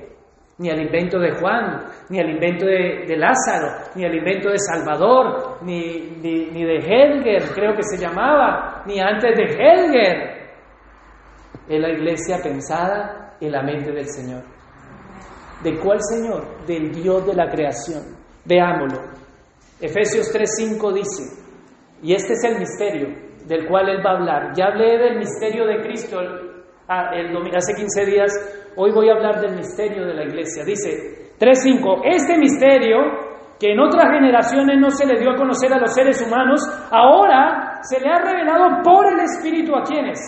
ni al invento de Juan, ni al invento de, Lázaro, ni al invento de Salvador, ni, ni, de Helger, creo que se llamaba, ni antes de Helger. Es la iglesia pensada en la mente del Señor. ¿De cuál Señor? Del Dios de la creación. Veámoslo. Efesios 3:5 dice, y este es el misterio del cual Él va a hablar. Ya hablé del misterio de Cristo ah, hace 15 días Hoy voy a hablar del misterio de la iglesia. Dice 3.5, este misterio que en otras generaciones no se le dio a conocer a los seres humanos, ahora se le ha revelado por el Espíritu a quienes?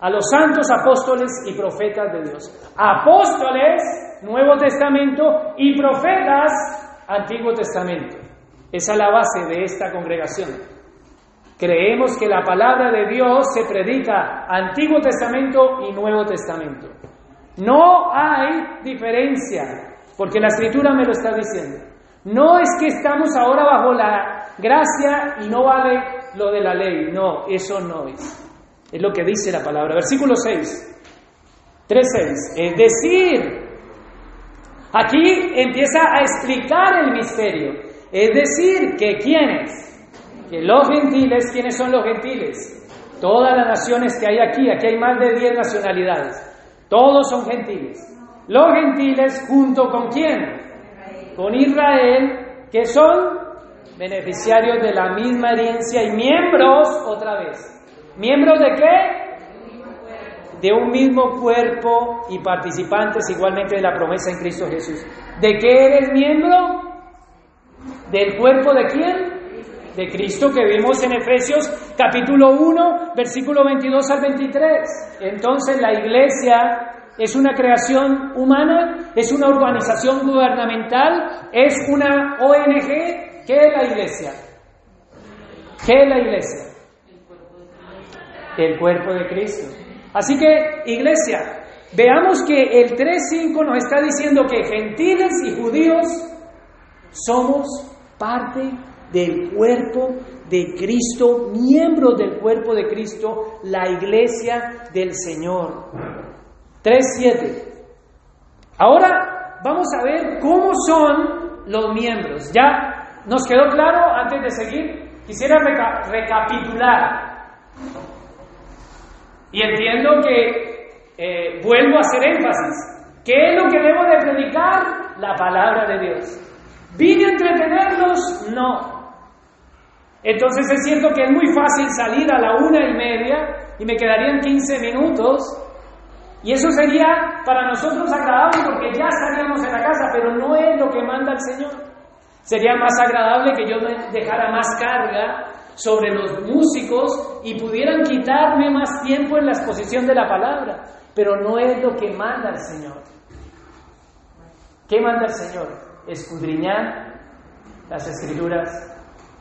A los santos apóstoles y profetas de Dios. Apóstoles, Nuevo Testamento, y profetas, Antiguo Testamento. Esa es la base de esta congregación. Creemos que la palabra de Dios se predica Antiguo Testamento y Nuevo Testamento. No hay diferencia, porque la escritura me lo está diciendo. No es que estamos ahora bajo la gracia y no vale lo de la ley. No, eso no es. Es lo que dice la palabra. Versículo 6. 3.6. Es decir, aquí empieza a explicar el misterio. Es decir, que quiénes? Que los gentiles, ¿quiénes son los gentiles? Todas las naciones que hay aquí, aquí hay más de 10 nacionalidades. Todos son gentiles. Los gentiles junto con quién? Con Israel, que son beneficiarios de la misma herencia y miembros, otra vez. ¿Miembros de qué? De un mismo cuerpo y participantes igualmente de la promesa en Cristo Jesús. ¿De qué eres miembro? ¿Del cuerpo de quién? De Cristo que vimos en Efesios capítulo 1, versículo 22 al 23. Entonces la iglesia es una creación humana, es una organización gubernamental, es una ONG, ¿Qué es la iglesia? ¿Qué es la iglesia? El cuerpo de Cristo. Así que, iglesia, veamos que el 3.5 nos está diciendo que gentiles y judíos somos parte del cuerpo de Cristo, miembros del cuerpo de Cristo, la iglesia del Señor. 3.7. Ahora vamos a ver cómo son los miembros. Ya ¿Nos quedó claro antes de seguir? Quisiera recapitular. Y entiendo que eh, vuelvo a hacer énfasis. ¿Qué es lo que debo de predicar? La palabra de Dios. ¿Vine a entretenerlos? No. Entonces es cierto que es muy fácil salir a la una y media y me quedarían 15 minutos. Y eso sería para nosotros agradable porque ya estaríamos en la casa, pero no es lo que manda el Señor. Sería más agradable que yo dejara más carga sobre los músicos y pudieran quitarme más tiempo en la exposición de la palabra, pero no es lo que manda el Señor. ¿Qué manda el Señor? Escudriñar las escrituras,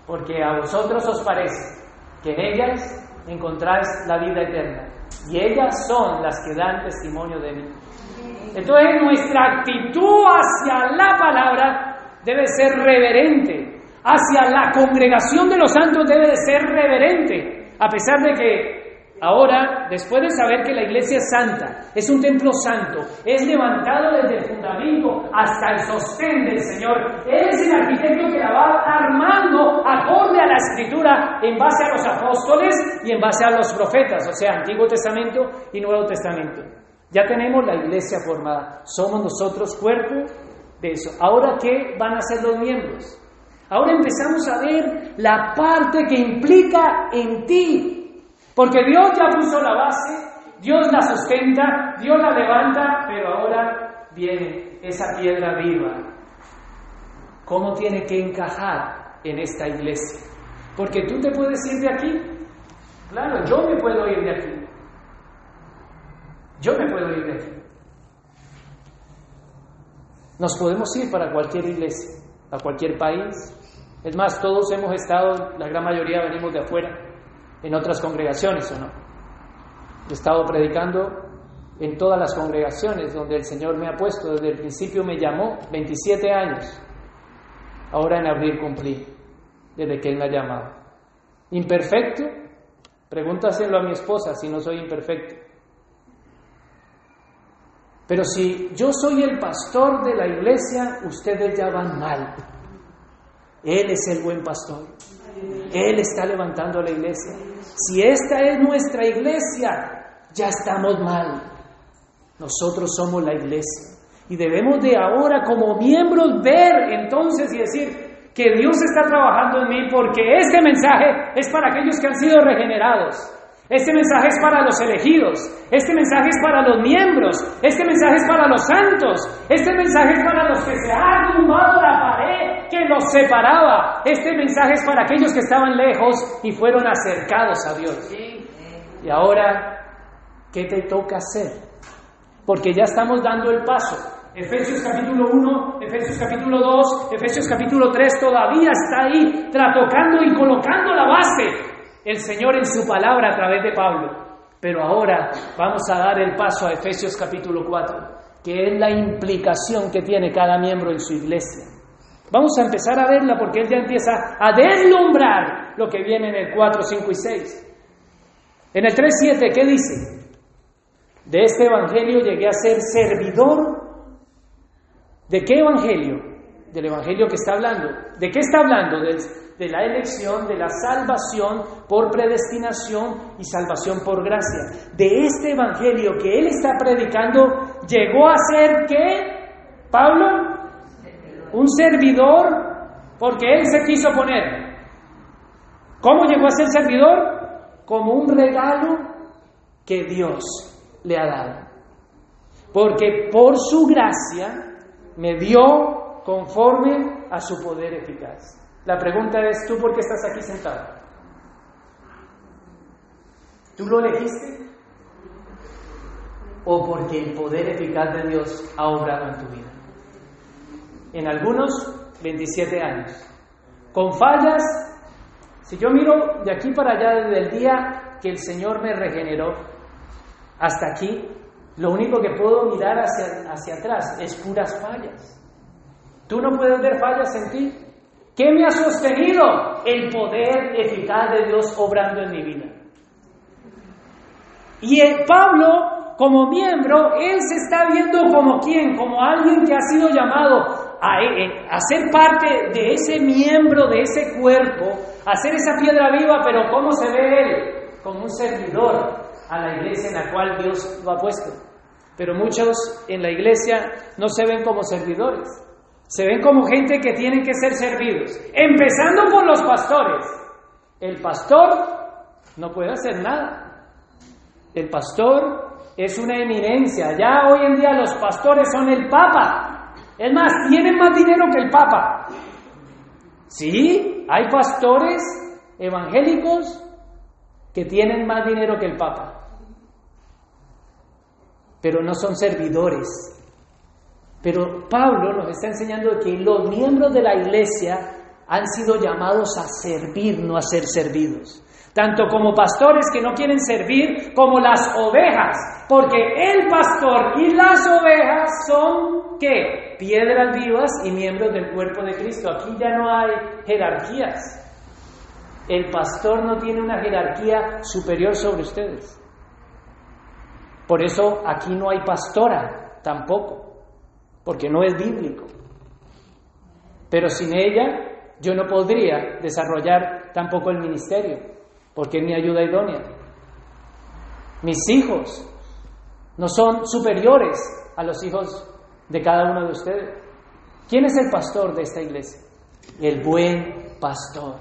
porque a vosotros os parece que en ellas encontráis la vida eterna, y ellas son las que dan testimonio de mí. Entonces nuestra actitud hacia la palabra debe ser reverente. Hacia la congregación de los santos debe de ser reverente. A pesar de que ahora, después de saber que la iglesia es santa, es un templo santo, es levantado desde el fundamento hasta el sostén del Señor, Él es el arquitecto que la va armando acorde a la escritura en base a los apóstoles y en base a los profetas, o sea, Antiguo Testamento y Nuevo Testamento. Ya tenemos la iglesia formada. Somos nosotros cuerpo de eso. Ahora, ¿qué van a hacer los miembros? Ahora empezamos a ver la parte que implica en ti. Porque Dios ya puso la base, Dios la sustenta, Dios la levanta, pero ahora viene esa piedra viva. ¿Cómo tiene que encajar en esta iglesia? Porque tú te puedes ir de aquí. Claro, yo me puedo ir de aquí. Yo me puedo ir de aquí. Nos podemos ir para cualquier iglesia, a cualquier país. Es más, todos hemos estado, la gran mayoría venimos de afuera, en otras congregaciones o no. He estado predicando en todas las congregaciones donde el Señor me ha puesto. Desde el principio me llamó, 27 años. Ahora en abril cumplí, desde que Él me ha llamado. ¿Imperfecto? Pregúntaselo a mi esposa si no soy imperfecto. Pero si yo soy el pastor de la iglesia, ustedes ya van mal. Él es el buen pastor. Él está levantando la iglesia. Si esta es nuestra iglesia, ya estamos mal. Nosotros somos la iglesia. Y debemos de ahora como miembros ver entonces y decir que Dios está trabajando en mí porque este mensaje es para aquellos que han sido regenerados. Este mensaje es para los elegidos, este mensaje es para los miembros, este mensaje es para los santos, este mensaje es para los que se ha tumbado la pared que los separaba, este mensaje es para aquellos que estaban lejos y fueron acercados a Dios. Y ahora, ¿qué te toca hacer? Porque ya estamos dando el paso. Efesios capítulo 1, Efesios capítulo 2, Efesios capítulo 3, todavía está ahí, tratando y colocando la base el Señor en su palabra a través de Pablo. Pero ahora vamos a dar el paso a Efesios capítulo 4, que es la implicación que tiene cada miembro en su iglesia. Vamos a empezar a verla porque él ya empieza a deslumbrar lo que viene en el 4, 5 y 6. En el 3, 7, ¿qué dice? De este evangelio llegué a ser servidor. ¿De qué evangelio? Del evangelio que está hablando. ¿De qué está hablando? De la elección, de la salvación por predestinación y salvación por gracia. De este evangelio que él está predicando, llegó a ser que, Pablo, un servidor, porque él se quiso poner. ¿Cómo llegó a ser servidor? Como un regalo que Dios le ha dado. Porque por su gracia me dio conforme a su poder eficaz. La pregunta es, ¿tú por qué estás aquí sentado? ¿Tú lo elegiste? ¿O porque el poder eficaz de Dios ha obrado en tu vida? En algunos, 27 años. Con fallas, si yo miro de aquí para allá desde el día que el Señor me regeneró hasta aquí, lo único que puedo mirar hacia, hacia atrás es puras fallas. ¿Tú no puedes ver fallas en ti? ¿Qué me ha sostenido? El poder eficaz de Dios obrando en mi vida. Y el Pablo, como miembro, él se está viendo como quien, como alguien que ha sido llamado a, eh, a, ser parte de ese miembro, de ese cuerpo, a ser esa piedra viva, pero ¿cómo se ve él? Como un servidor a la iglesia en la cual Dios lo ha puesto. Pero muchos en la iglesia no se ven como servidores. Se ven como gente que tienen que ser servidos, empezando por los pastores. El pastor no puede hacer nada. El pastor es una eminencia. Ya hoy en día los pastores son el papa. Es más, tienen más dinero que el papa. Sí, hay pastores evangélicos que tienen más dinero que el papa. Pero no son servidores, pero Pablo nos está enseñando que los miembros de la iglesia han sido llamados a servir, no a ser servidos. Tanto como pastores que no quieren servir, como las ovejas. Porque el pastor y las ovejas son, ¿qué? Piedras vivas y miembros del cuerpo de Cristo. Aquí ya no hay jerarquías. El pastor no tiene una jerarquía superior sobre ustedes. Por eso aquí no hay pastora tampoco porque no es bíblico. Pero sin ella yo no podría desarrollar tampoco el ministerio, porque es mi ayuda idónea. Mis hijos no son superiores a los hijos de cada uno de ustedes. ¿Quién es el pastor de esta iglesia? El buen pastor.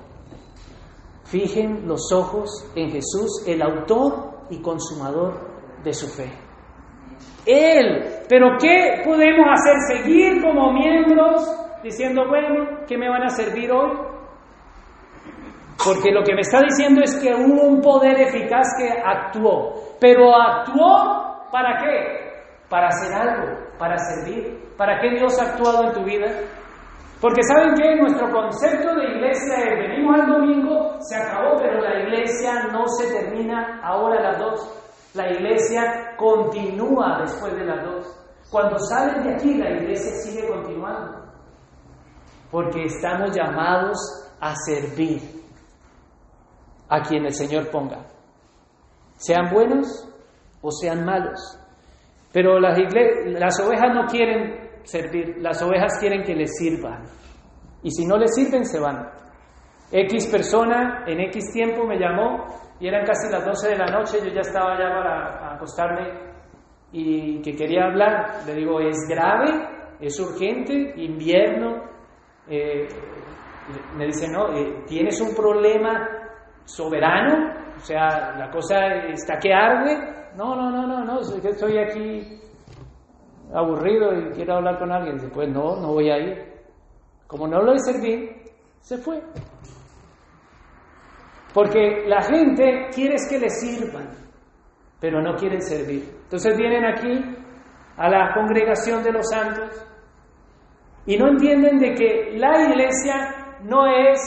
Fijen los ojos en Jesús, el autor y consumador de su fe. Él. Pero ¿qué podemos hacer? Seguir como miembros diciendo, bueno, ¿qué me van a servir hoy? Porque lo que me está diciendo es que hubo un poder eficaz que actuó. Pero actuó para qué? Para hacer algo, para servir. ¿Para qué Dios ha actuado en tu vida? Porque saben que nuestro concepto de iglesia es venimos al domingo, se acabó, pero la iglesia no se termina ahora a las dos. La iglesia continúa después de las dos. Cuando salen de aquí, la iglesia sigue continuando. Porque estamos llamados a servir a quien el Señor ponga. Sean buenos o sean malos. Pero las, las ovejas no quieren servir, las ovejas quieren que les sirvan. Y si no les sirven, se van. X persona en X tiempo me llamó y eran casi las 12 de la noche, yo ya estaba ya para acostarme y que quería hablar. Le digo, es grave, es urgente, invierno. Eh, me dice, no, eh, tienes un problema soberano, o sea, la cosa está que arde. No, no, no, no, no, estoy aquí aburrido y quiero hablar con alguien. Pues no, no voy a ir. Como no lo he servido, se fue. Porque la gente quiere que le sirvan, pero no quieren servir. Entonces vienen aquí a la congregación de los santos Y no entienden de que la iglesia no es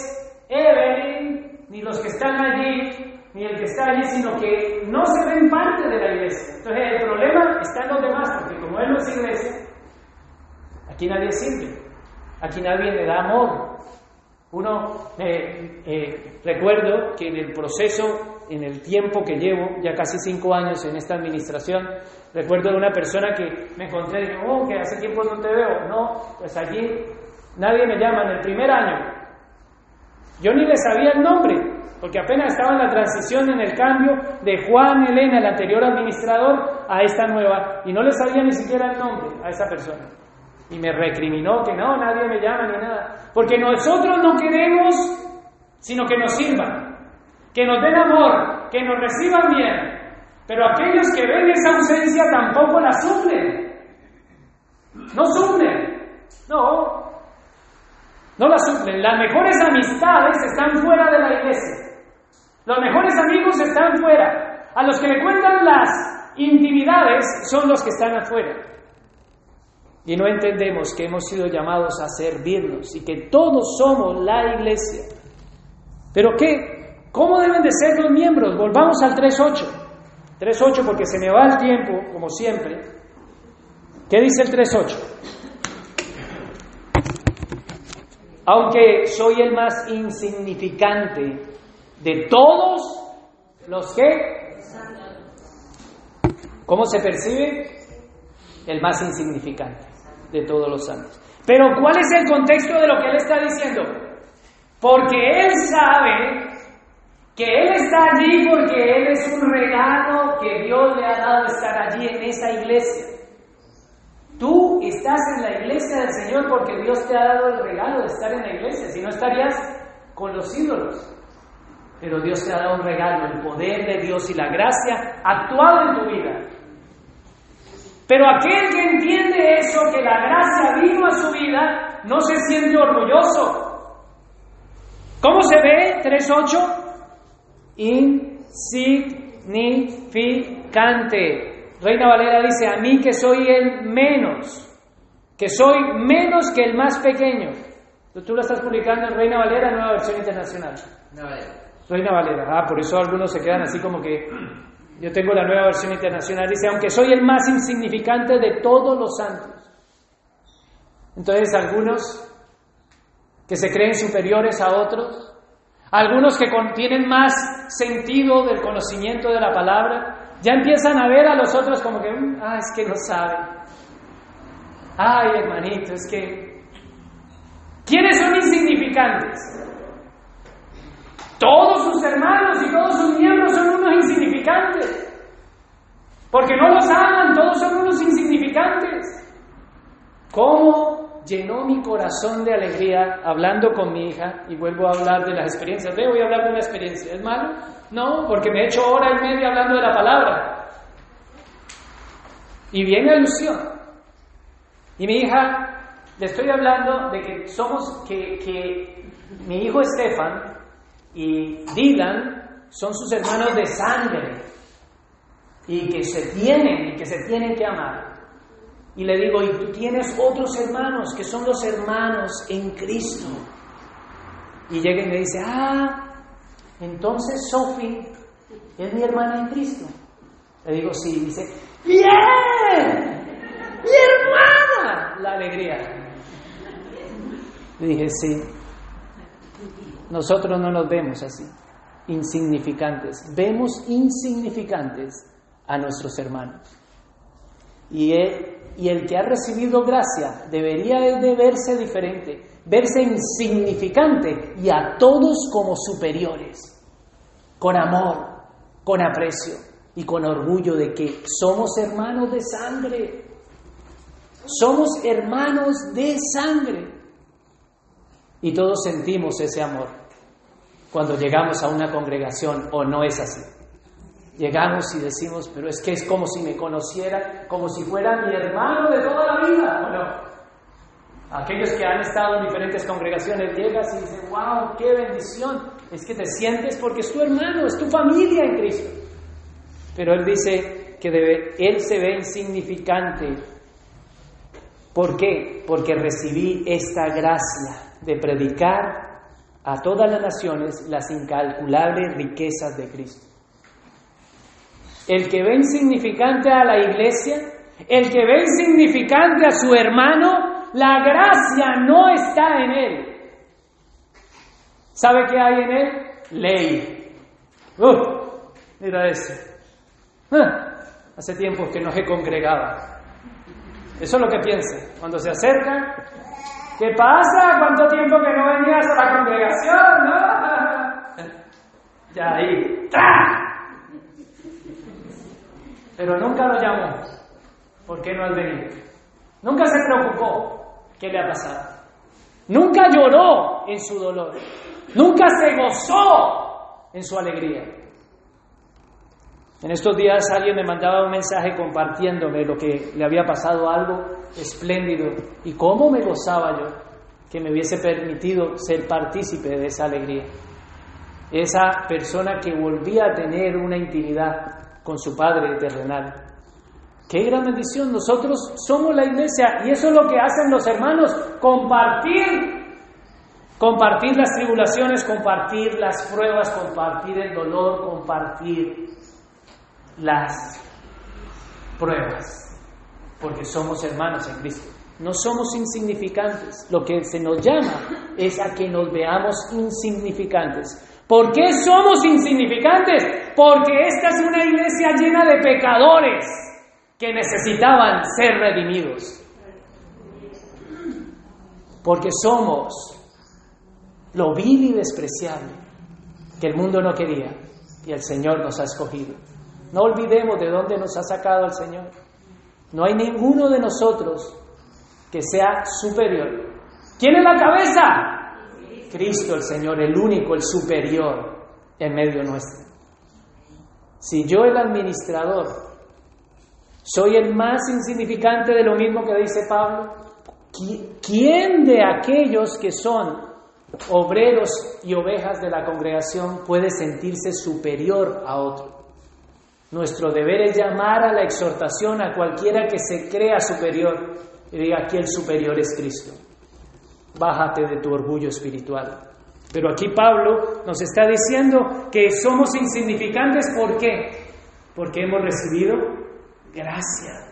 Evelyn, ni los que están allí, ni el que está allí, sino que no se ven parte de la iglesia. Entonces el problema está en los demás, porque como Él no es iglesia, aquí nadie sirve, aquí nadie le da amor. Uno, eh, eh, recuerdo que en el proceso, en el tiempo que llevo, ya casi cinco años en esta administración, recuerdo de una persona que me encontré y dije, oh, que hace tiempo no te veo. No, pues allí nadie me llama en el primer año. Yo ni le sabía el nombre, porque apenas estaba en la transición, en el cambio de Juan Elena, el anterior administrador, a esta nueva, y no le sabía ni siquiera el nombre a esa persona. Y me recriminó que no, nadie me llama ni nada. Porque nosotros no queremos, sino que nos sirvan, que nos den amor, que nos reciban bien. Pero aquellos que ven esa ausencia tampoco la suplen. No suplen. No. No la suplen. Las mejores amistades están fuera de la iglesia. Los mejores amigos están fuera. A los que le cuentan las intimidades son los que están afuera. Y no entendemos que hemos sido llamados a servirnos y que todos somos la iglesia. Pero ¿qué? ¿Cómo deben de ser los miembros? Volvamos al 3.8. 3.8 porque se me va el tiempo, como siempre. ¿Qué dice el 3.8? Aunque soy el más insignificante de todos los que... ¿Cómo se percibe? El más insignificante de todos los santos. Pero ¿cuál es el contexto de lo que él está diciendo? Porque él sabe que él está allí porque él es un regalo que Dios le ha dado estar allí en esa iglesia. Tú estás en la iglesia del Señor porque Dios te ha dado el regalo de estar en la iglesia, si no estarías con los ídolos. Pero Dios te ha dado un regalo, el poder de Dios y la gracia actuado en tu vida. Pero aquel que entiende eso, que la gracia vino a su vida, no se siente orgulloso. ¿Cómo se ve? 3.8. Insignificante. Reina Valera dice, a mí que soy el menos, que soy menos que el más pequeño. Tú lo estás publicando en Reina Valera, nueva versión internacional. Valera. Reina Valera. Ah, por eso algunos se quedan así como que yo tengo la nueva versión internacional. Dice, aunque soy el más insignificante de todos los santos. Entonces algunos que se creen superiores a otros, algunos que tienen más sentido del conocimiento de la palabra, ya empiezan a ver a los otros como que, mm, ah, es que no saben. Ay, hermanito, es que... ¿Quiénes son insignificantes? Todos sus hermanos y todos sus miembros son unos insignificantes. Porque no los aman, todos son unos insignificantes. ¿Cómo llenó mi corazón de alegría hablando con mi hija? Y vuelvo a hablar de las experiencias. Ve, voy a hablar de una experiencia. ¿Es malo? No, porque me he hecho hora y media hablando de la palabra. Y viene alusión. Y mi hija, le estoy hablando de que somos, que, que mi hijo Estefan y Dylan son sus hermanos de sangre y que se tienen y que se tienen que amar. Y le digo, y tú tienes otros hermanos que son los hermanos en Cristo. Y llega y me dice, ah, entonces Sophie es mi hermana en Cristo. Le digo, sí, dice, bien, mi hermana, la alegría. Le dije, sí, nosotros no nos vemos así, insignificantes. Vemos insignificantes a nuestros hermanos. Y el, y el que ha recibido gracia debería de verse diferente, verse insignificante y a todos como superiores, con amor, con aprecio y con orgullo de que somos hermanos de sangre. Somos hermanos de sangre. Y todos sentimos ese amor cuando llegamos a una congregación o no es así. Llegamos y decimos, pero es que es como si me conociera, como si fuera mi hermano de toda la vida, ¿o no? Aquellos que han estado en diferentes congregaciones, llegas y dices, wow, qué bendición. Es que te sientes porque es tu hermano, es tu familia en Cristo. Pero Él dice que debe, Él se ve insignificante ¿Por qué? Porque recibí esta gracia de predicar a todas las naciones las incalculables riquezas de Cristo. El que ve insignificante a la iglesia, el que ve insignificante a su hermano, la gracia no está en él. ¿Sabe qué hay en él? Ley. Uh, mira eso. Ah, hace tiempo que no se congregaba. Eso es lo que piensa. Cuando se acerca, ¿qué pasa? ¿Cuánto tiempo que no venías a la congregación? ¿No? Ya ahí. Pero nunca lo llamó. ¿Por qué no has venido? Nunca se preocupó. ¿Qué le ha pasado? Nunca lloró en su dolor. Nunca se gozó en su alegría. En estos días alguien me mandaba un mensaje compartiéndome lo que le había pasado algo espléndido y cómo me gozaba yo que me hubiese permitido ser partícipe de esa alegría. Esa persona que volvía a tener una intimidad con su Padre terrenal. Qué gran bendición. Nosotros somos la iglesia y eso es lo que hacen los hermanos, compartir Compartir las tribulaciones, compartir las pruebas, compartir el dolor, compartir las pruebas, porque somos hermanos en Cristo. No somos insignificantes. Lo que se nos llama es a que nos veamos insignificantes. ¿Por qué somos insignificantes? Porque esta es una iglesia llena de pecadores que necesitaban ser redimidos. Porque somos lo vil y despreciable que el mundo no quería y el Señor nos ha escogido. No olvidemos de dónde nos ha sacado el Señor. No hay ninguno de nosotros que sea superior. ¿Quién es la cabeza? Cristo el Señor, el único, el superior en medio nuestro. Si yo el administrador soy el más insignificante de lo mismo que dice Pablo, ¿quién de aquellos que son obreros y ovejas de la congregación puede sentirse superior a otro. Nuestro deber es llamar a la exhortación a cualquiera que se crea superior y diga aquí el superior es Cristo. Bájate de tu orgullo espiritual. Pero aquí Pablo nos está diciendo que somos insignificantes. ¿Por qué? Porque hemos recibido gracia.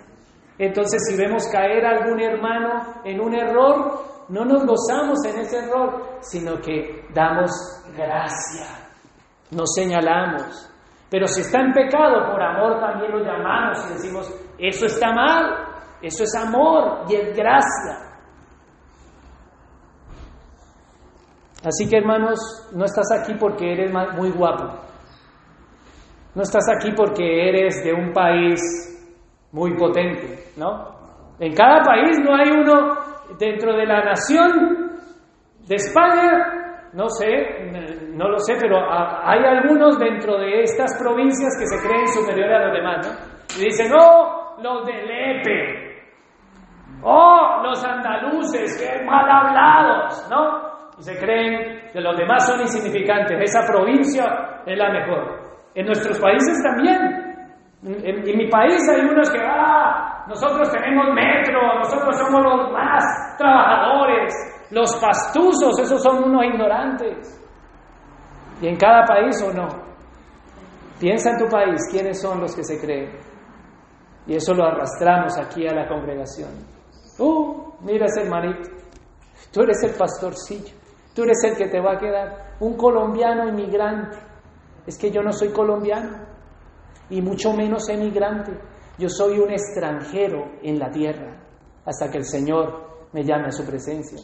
Entonces si vemos caer a algún hermano en un error, no nos gozamos en ese error, sino que damos gracia, nos señalamos. Pero si está en pecado, por amor también lo llamamos y decimos, eso está mal, eso es amor y es gracia. Así que hermanos, no estás aquí porque eres muy guapo. No estás aquí porque eres de un país muy potente, ¿no? En cada país no hay uno dentro de la nación de España, no sé, no lo sé, pero hay algunos dentro de estas provincias que se creen superiores a los demás, ¿no? Y dicen, oh, los de Lepe, oh, los andaluces, qué mal hablados, ¿no? Y se creen que los demás son insignificantes, esa provincia es la mejor. En nuestros países también. En, mi país hay unos que, ah, nosotros tenemos metro, nosotros somos los más trabajadores, los pastuzos, esos son unos ignorantes. Y en cada país o no. Piensa en tu país quiénes son los que se creen. Y eso lo arrastramos aquí a la congregación. Uh, mira ese hermanito. Tú eres el pastorcillo. Tú eres el que te va a quedar. Un colombiano inmigrante. Es que yo no soy colombiano y mucho menos emigrante. Yo soy un extranjero en la tierra hasta que el Señor me llame a su presencia.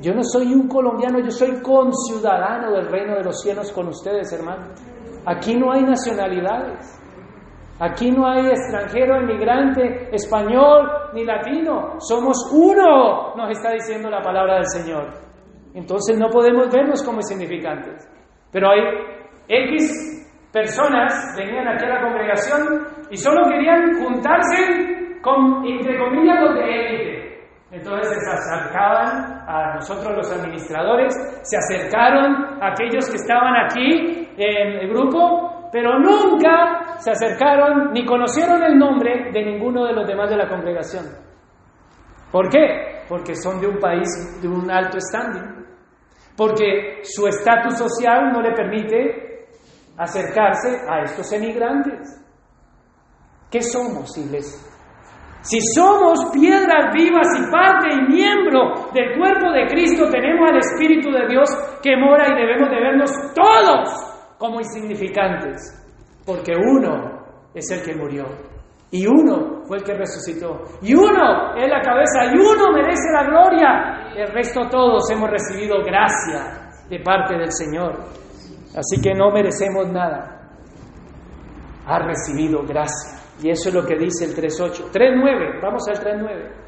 Yo no soy un colombiano, yo soy conciudadano del reino de los cielos con ustedes, hermano. Aquí no hay nacionalidades. Aquí no hay extranjero, emigrante, español ni latino. Somos uno, nos está diciendo la palabra del Señor. Entonces no podemos vernos como insignificantes. Pero hay X personas venían aquí a la congregación y solo querían juntarse con, entre comillas, los de élite. Entonces se acercaban a nosotros los administradores, se acercaron a aquellos que estaban aquí en el grupo, pero nunca se acercaron ni conocieron el nombre de ninguno de los demás de la congregación. ¿Por qué? Porque son de un país de un alto standing. Porque su estatus social no le permite acercarse a estos emigrantes. ¿Qué somos, iglesia? Si somos piedras vivas y parte y miembro del cuerpo de Cristo, tenemos al Espíritu de Dios que mora y debemos de vernos todos como insignificantes, porque uno es el que murió y uno fue el que resucitó y uno es la cabeza y uno merece la gloria. El resto todos hemos recibido gracia de parte del Señor, así que no merecemos nada. Ha recibido gracia. Y eso es lo que dice el 3.8. 3.9, vamos al 3.9.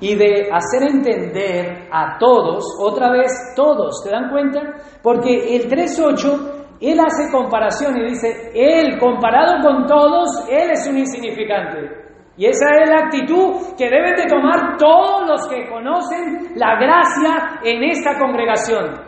Y de hacer entender a todos, otra vez todos, ¿te dan cuenta? Porque el 3.8, él hace comparación y dice, él comparado con todos, él es un insignificante. Y esa es la actitud que deben de tomar todos los que conocen la gracia en esta congregación.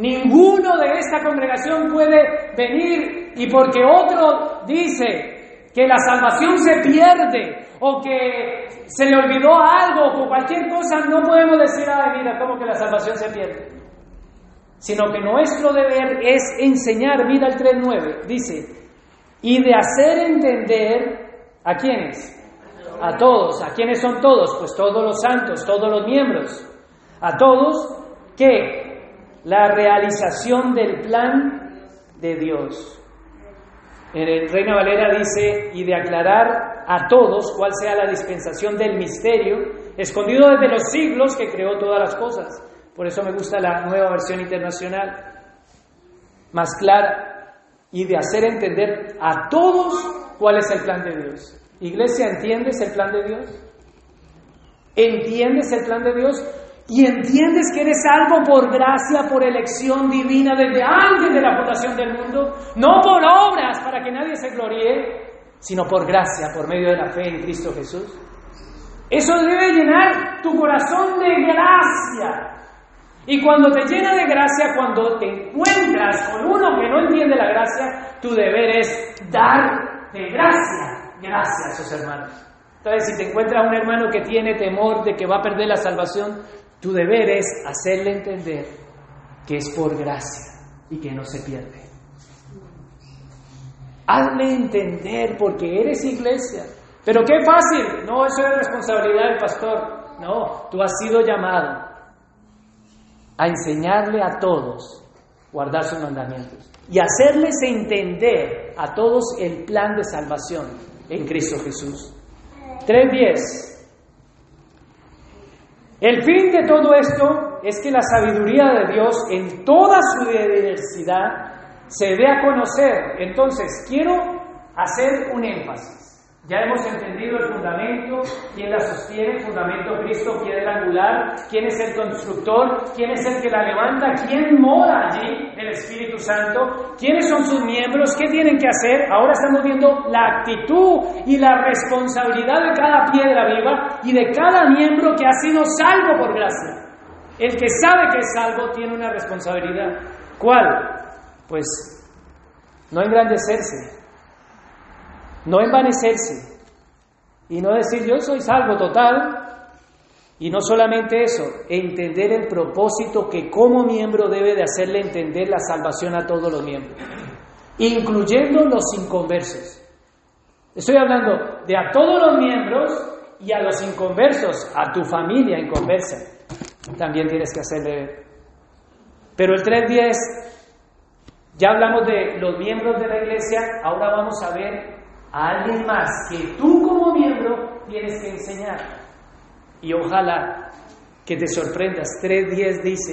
Ninguno de esta congregación puede venir y porque otro dice que la salvación se pierde o que se le olvidó algo o cualquier cosa, no podemos decir, ay, mira, ¿cómo que la salvación se pierde? Sino que nuestro deber es enseñar, mira el 3.9, dice, y de hacer entender a quiénes, a todos, ¿a quiénes son todos? Pues todos los santos, todos los miembros, a todos que la realización del plan de Dios. En el Reina Valera dice, y de aclarar a todos cuál sea la dispensación del misterio, escondido desde los siglos que creó todas las cosas. Por eso me gusta la nueva versión internacional, más clara, y de hacer entender a todos cuál es el plan de Dios. Iglesia, ¿entiendes el plan de Dios? ¿Entiendes el plan de Dios? Y entiendes que eres salvo por gracia, por elección divina desde antes de la fundación del mundo, no por obras para que nadie se gloríe, sino por gracia, por medio de la fe en Cristo Jesús. Eso debe llenar tu corazón de gracia. Y cuando te llena de gracia, cuando te encuentras con uno que no entiende la gracia, tu deber es dar de gracia, gracias a sus hermanos. Entonces, si te encuentras un hermano que tiene temor de que va a perder la salvación, tu deber es hacerle entender que es por gracia y que no se pierde. Hazle entender porque eres iglesia. Pero qué fácil. No, eso es responsabilidad del pastor. No, tú has sido llamado a enseñarle a todos guardar sus mandamientos y hacerles entender a todos el plan de salvación en Cristo Jesús. 3.10 el fin de todo esto es que la sabiduría de Dios en toda su diversidad se dé a conocer. Entonces, quiero hacer un énfasis. Ya hemos entendido el fundamento, quién la sostiene, el fundamento Cristo, quién es el angular, quién es el constructor, quién es el que la levanta, quién mora allí, el Espíritu Santo, quiénes son sus miembros, qué tienen que hacer. Ahora estamos viendo la actitud y la responsabilidad de cada piedra viva y de cada miembro que ha sido salvo por gracia. El que sabe que es salvo tiene una responsabilidad. ¿Cuál? Pues no engrandecerse, no envanecerse y no decir yo soy salvo total. Y no solamente eso, entender el propósito que como miembro debe de hacerle entender la salvación a todos los miembros, incluyendo los inconversos. Estoy hablando de a todos los miembros y a los inconversos, a tu familia inconversa. También tienes que hacerle... Pero el 3.10, ya hablamos de los miembros de la iglesia, ahora vamos a ver a alguien más que tú como miembro tienes que enseñar. Y ojalá que te sorprendas. 3.10 dice,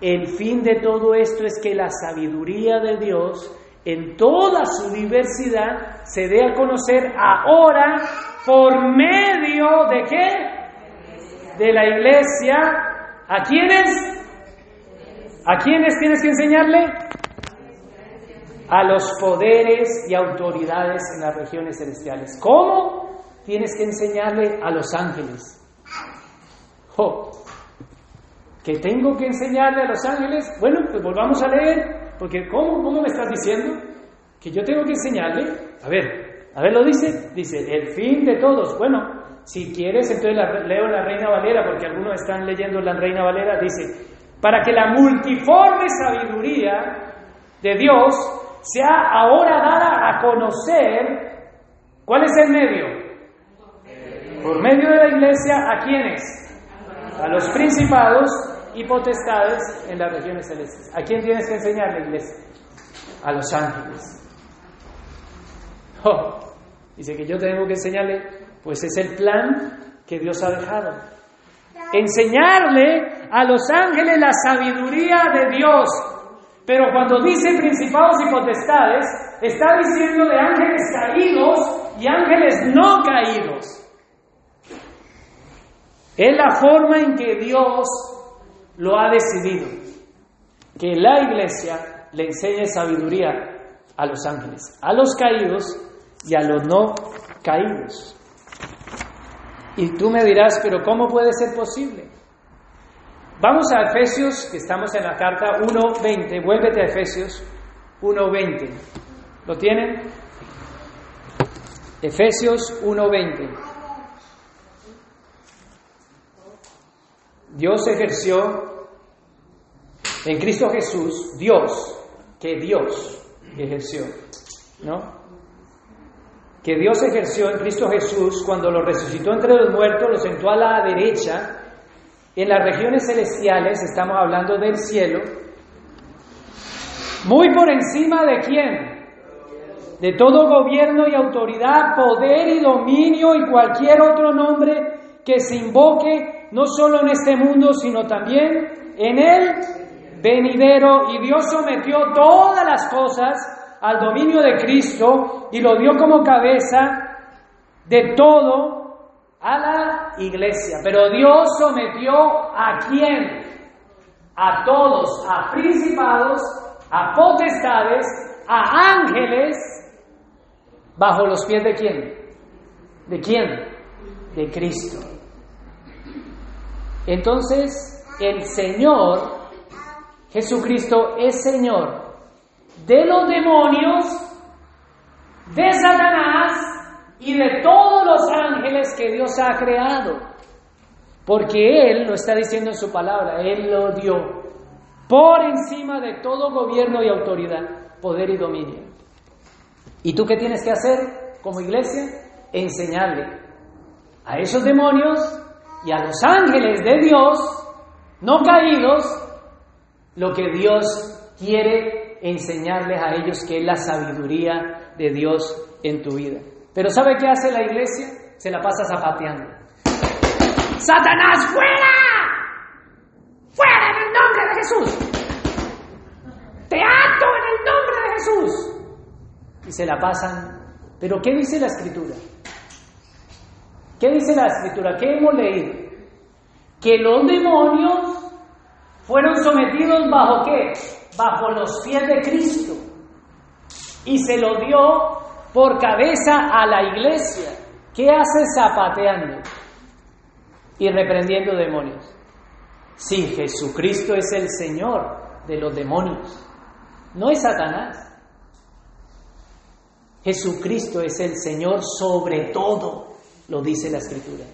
el fin de todo esto es que la sabiduría de Dios en toda su diversidad se dé a conocer ahora por medio de qué? De la iglesia. ¿A quiénes? ¿A quiénes tienes que enseñarle? A los poderes y autoridades en las regiones celestiales. ¿Cómo? Tienes que enseñarle a los ángeles. Oh, ¿Que tengo que enseñarle a los ángeles? Bueno, pues volvamos a leer, porque ¿cómo, ¿cómo me estás diciendo? Que yo tengo que enseñarle. A ver, a ver, lo dice. Dice, el fin de todos. Bueno, Si quieres, entonces leo la Reina Valera, porque algunos están leyendo la Reina Valera, dice, para que la multiforme sabiduría de Dios sea ahora dada a conocer, ¿cuál es el medio? Por medio de la iglesia, ¿a quiénes? A los principados y potestades en las regiones celestes. ¿A quién tienes que enseñar la iglesia? A los ángeles. Oh, dice que yo tengo que enseñarle, pues es el plan que Dios ha dejado. Enseñarle a los ángeles la sabiduría de Dios. Pero cuando dice principados y potestades, está diciendo de ángeles caídos y ángeles no caídos. Es la forma en que Dios lo ha decidido. Que la iglesia le enseñe sabiduría a los ángeles, a los caídos y a los no caídos. Y tú me dirás, pero ¿cómo puede ser posible? Vamos a Efesios, que estamos en la carta 1.20, vuélvete a Efesios 1.20. ¿Lo tienen? Efesios 1.20. Dios ejerció en Cristo Jesús, Dios, que Dios ejerció, ¿no? Que Dios ejerció en Cristo Jesús cuando lo resucitó entre los muertos, lo sentó a la derecha, en las regiones celestiales, estamos hablando del cielo, muy por encima de quién? De todo gobierno y autoridad, poder y dominio y cualquier otro nombre que se invoque no solo en este mundo, sino también en el venidero. Y Dios sometió todas las cosas al dominio de Cristo y lo dio como cabeza de todo a la iglesia. Pero Dios sometió a quién? A todos, a principados, a potestades, a ángeles, bajo los pies de quién? ¿De quién? De Cristo. Entonces, el Señor, Jesucristo es Señor de los demonios, de Satanás y de todos los ángeles que Dios ha creado. Porque Él lo está diciendo en su palabra, Él lo dio por encima de todo gobierno y autoridad, poder y dominio. ¿Y tú qué tienes que hacer como iglesia? Enseñarle a esos demonios y a los ángeles de Dios, no caídos, lo que Dios quiere enseñarles a ellos, que es la sabiduría de Dios en tu vida. Pero ¿sabe qué hace la iglesia? Se la pasa zapateando. ¡Satanás, fuera! ¡Fuera en el nombre de Jesús! ¡Te ato en el nombre de Jesús! Y se la pasan. ¿Pero qué dice la escritura? ¿Qué dice la escritura? ¿Qué hemos leído? Que los demonios fueron sometidos bajo qué? Bajo los pies de Cristo. Y se lo dio por cabeza a la iglesia. ¿Qué hace zapateando y reprendiendo demonios? Sí, Jesucristo es el Señor de los demonios, no es Satanás. Jesucristo es el Señor sobre todo lo dice la escritura.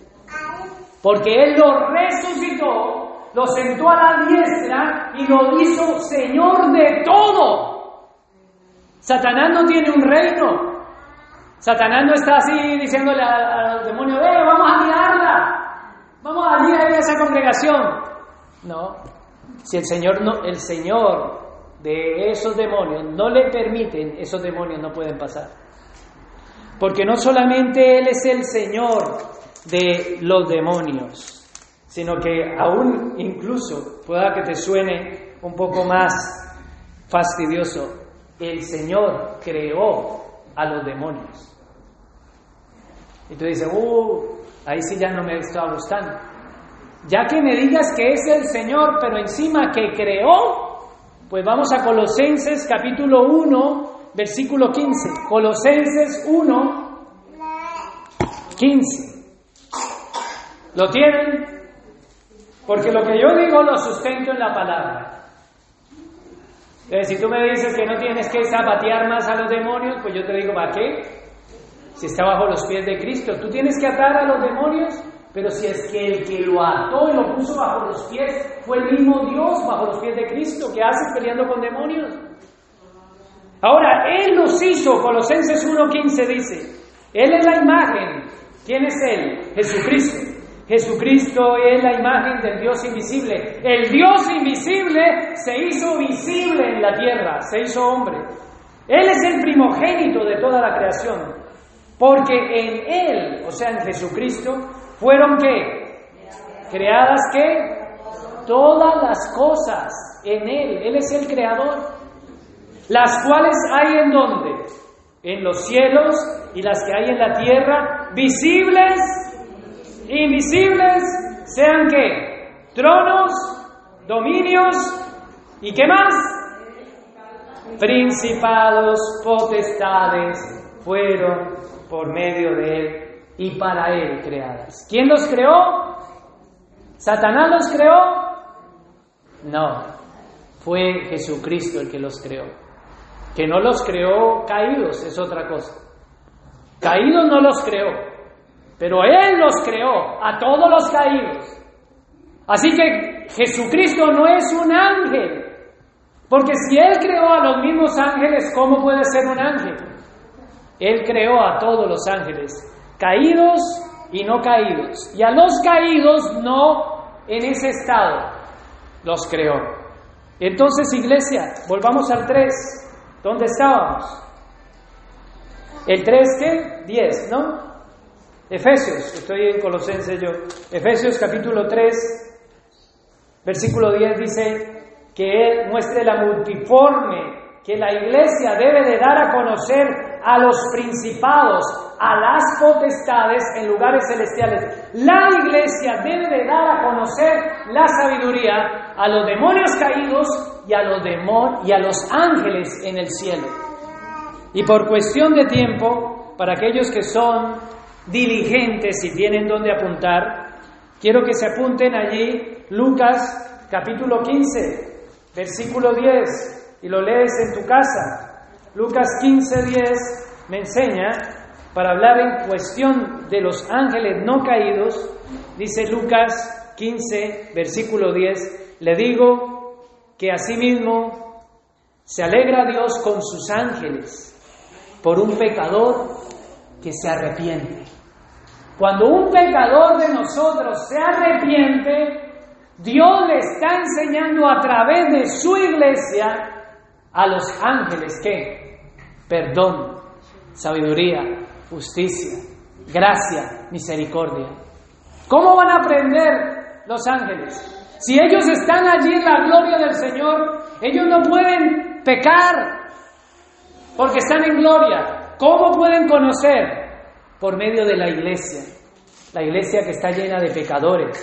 Porque Él lo resucitó, lo sentó a la diestra y lo hizo Señor de todo. Satanás no tiene un reino. Satanás no está así diciéndole a, los demonios, ¡eh, vamos a mirarla! Vamos a ir a esa congregación. No. Si el Señor no, el Señor de esos demonios no le permiten, esos demonios no pueden pasar. Porque no solamente Él es el Señor de los demonios, sino que aún incluso pueda que te suene un poco más fastidioso, el Señor creó a los demonios. Y tú dices, uh, ahí sí ya no me está gustando. Ya que me digas que es el Señor, pero encima que creó, pues vamos a Colosenses capítulo 1, versículo 15. Colosenses 1, 15. ¿Lo tienen? Porque lo que yo digo lo sustento en la palabra. Entonces, si tú me dices que no tienes que zapatear más a los demonios, pues yo te digo, ¿para qué? Si está bajo los pies de Cristo. Tú tienes que atar a los demonios, pero si es que el que lo ató y lo puso bajo los pies fue el mismo Dios bajo los pies de Cristo, ¿qué haces peleando con demonios? Ahora, Él los hizo, Colosenses 1.15 dice, Él es la imagen. ¿Quién es Él? Jesucristo. Jesucristo es la imagen del Dios invisible. El Dios invisible se hizo visible en la tierra, se hizo hombre. Él es el primogénito de toda la creación, porque en Él, o sea, en Jesucristo, fueron qué? Creadas qué? Todas las cosas en Él. Él es el creador. Las cuales hay en dónde? En los cielos y las que hay en la tierra, visibles invisibles, sean qué? Tronos, dominios y qué más? Principados, potestades, fueron por medio de Él y para Él creadas. ¿Quién los creó? ¿Satanás los creó? No, fue Jesucristo el que los creó. Que no los creó caídos es otra cosa. Caídos no los creó, pero Él los creó a todos los caídos. Así que Jesucristo no es un ángel, porque si Él creó a los mismos ángeles, ¿cómo puede ser un ángel? Él creó a todos los ángeles, caídos y no caídos. Y a los caídos no en ese estado los creó. Entonces, iglesia, volvamos al 3. ¿Dónde estábamos? El 3, ¿qué? 10, ¿no? Efesios, estoy en Colosenses yo. Efesios capítulo 3, versículo 10 dice que Él muestre la multiforme que la iglesia debe de dar a conocer a los principados, a las potestades en lugares celestiales. La iglesia debe de dar a conocer la sabiduría a los demonios caídos y a los, demonios y a los ángeles en el cielo. Y por cuestión de tiempo, para aquellos que son diligentes y tienen donde apuntar, quiero que se apunten allí Lucas capítulo 15, versículo 10, y lo lees en tu casa. Lucas 15, 10 me enseña, para hablar en cuestión de los ángeles no caídos, dice Lucas 15, versículo 10, le digo que asimismo se alegra Dios con sus ángeles por un pecador que se arrepiente. Cuando un pecador de nosotros se arrepiente, Dios le está enseñando a través de su iglesia a los ángeles que perdón, sabiduría, justicia, gracia, misericordia. ¿Cómo van a aprender los ángeles? Si ellos están allí en la gloria del Señor, ellos no pueden pecar porque están en gloria. ¿Cómo pueden conocer? por medio de la iglesia, la iglesia que está llena de pecadores,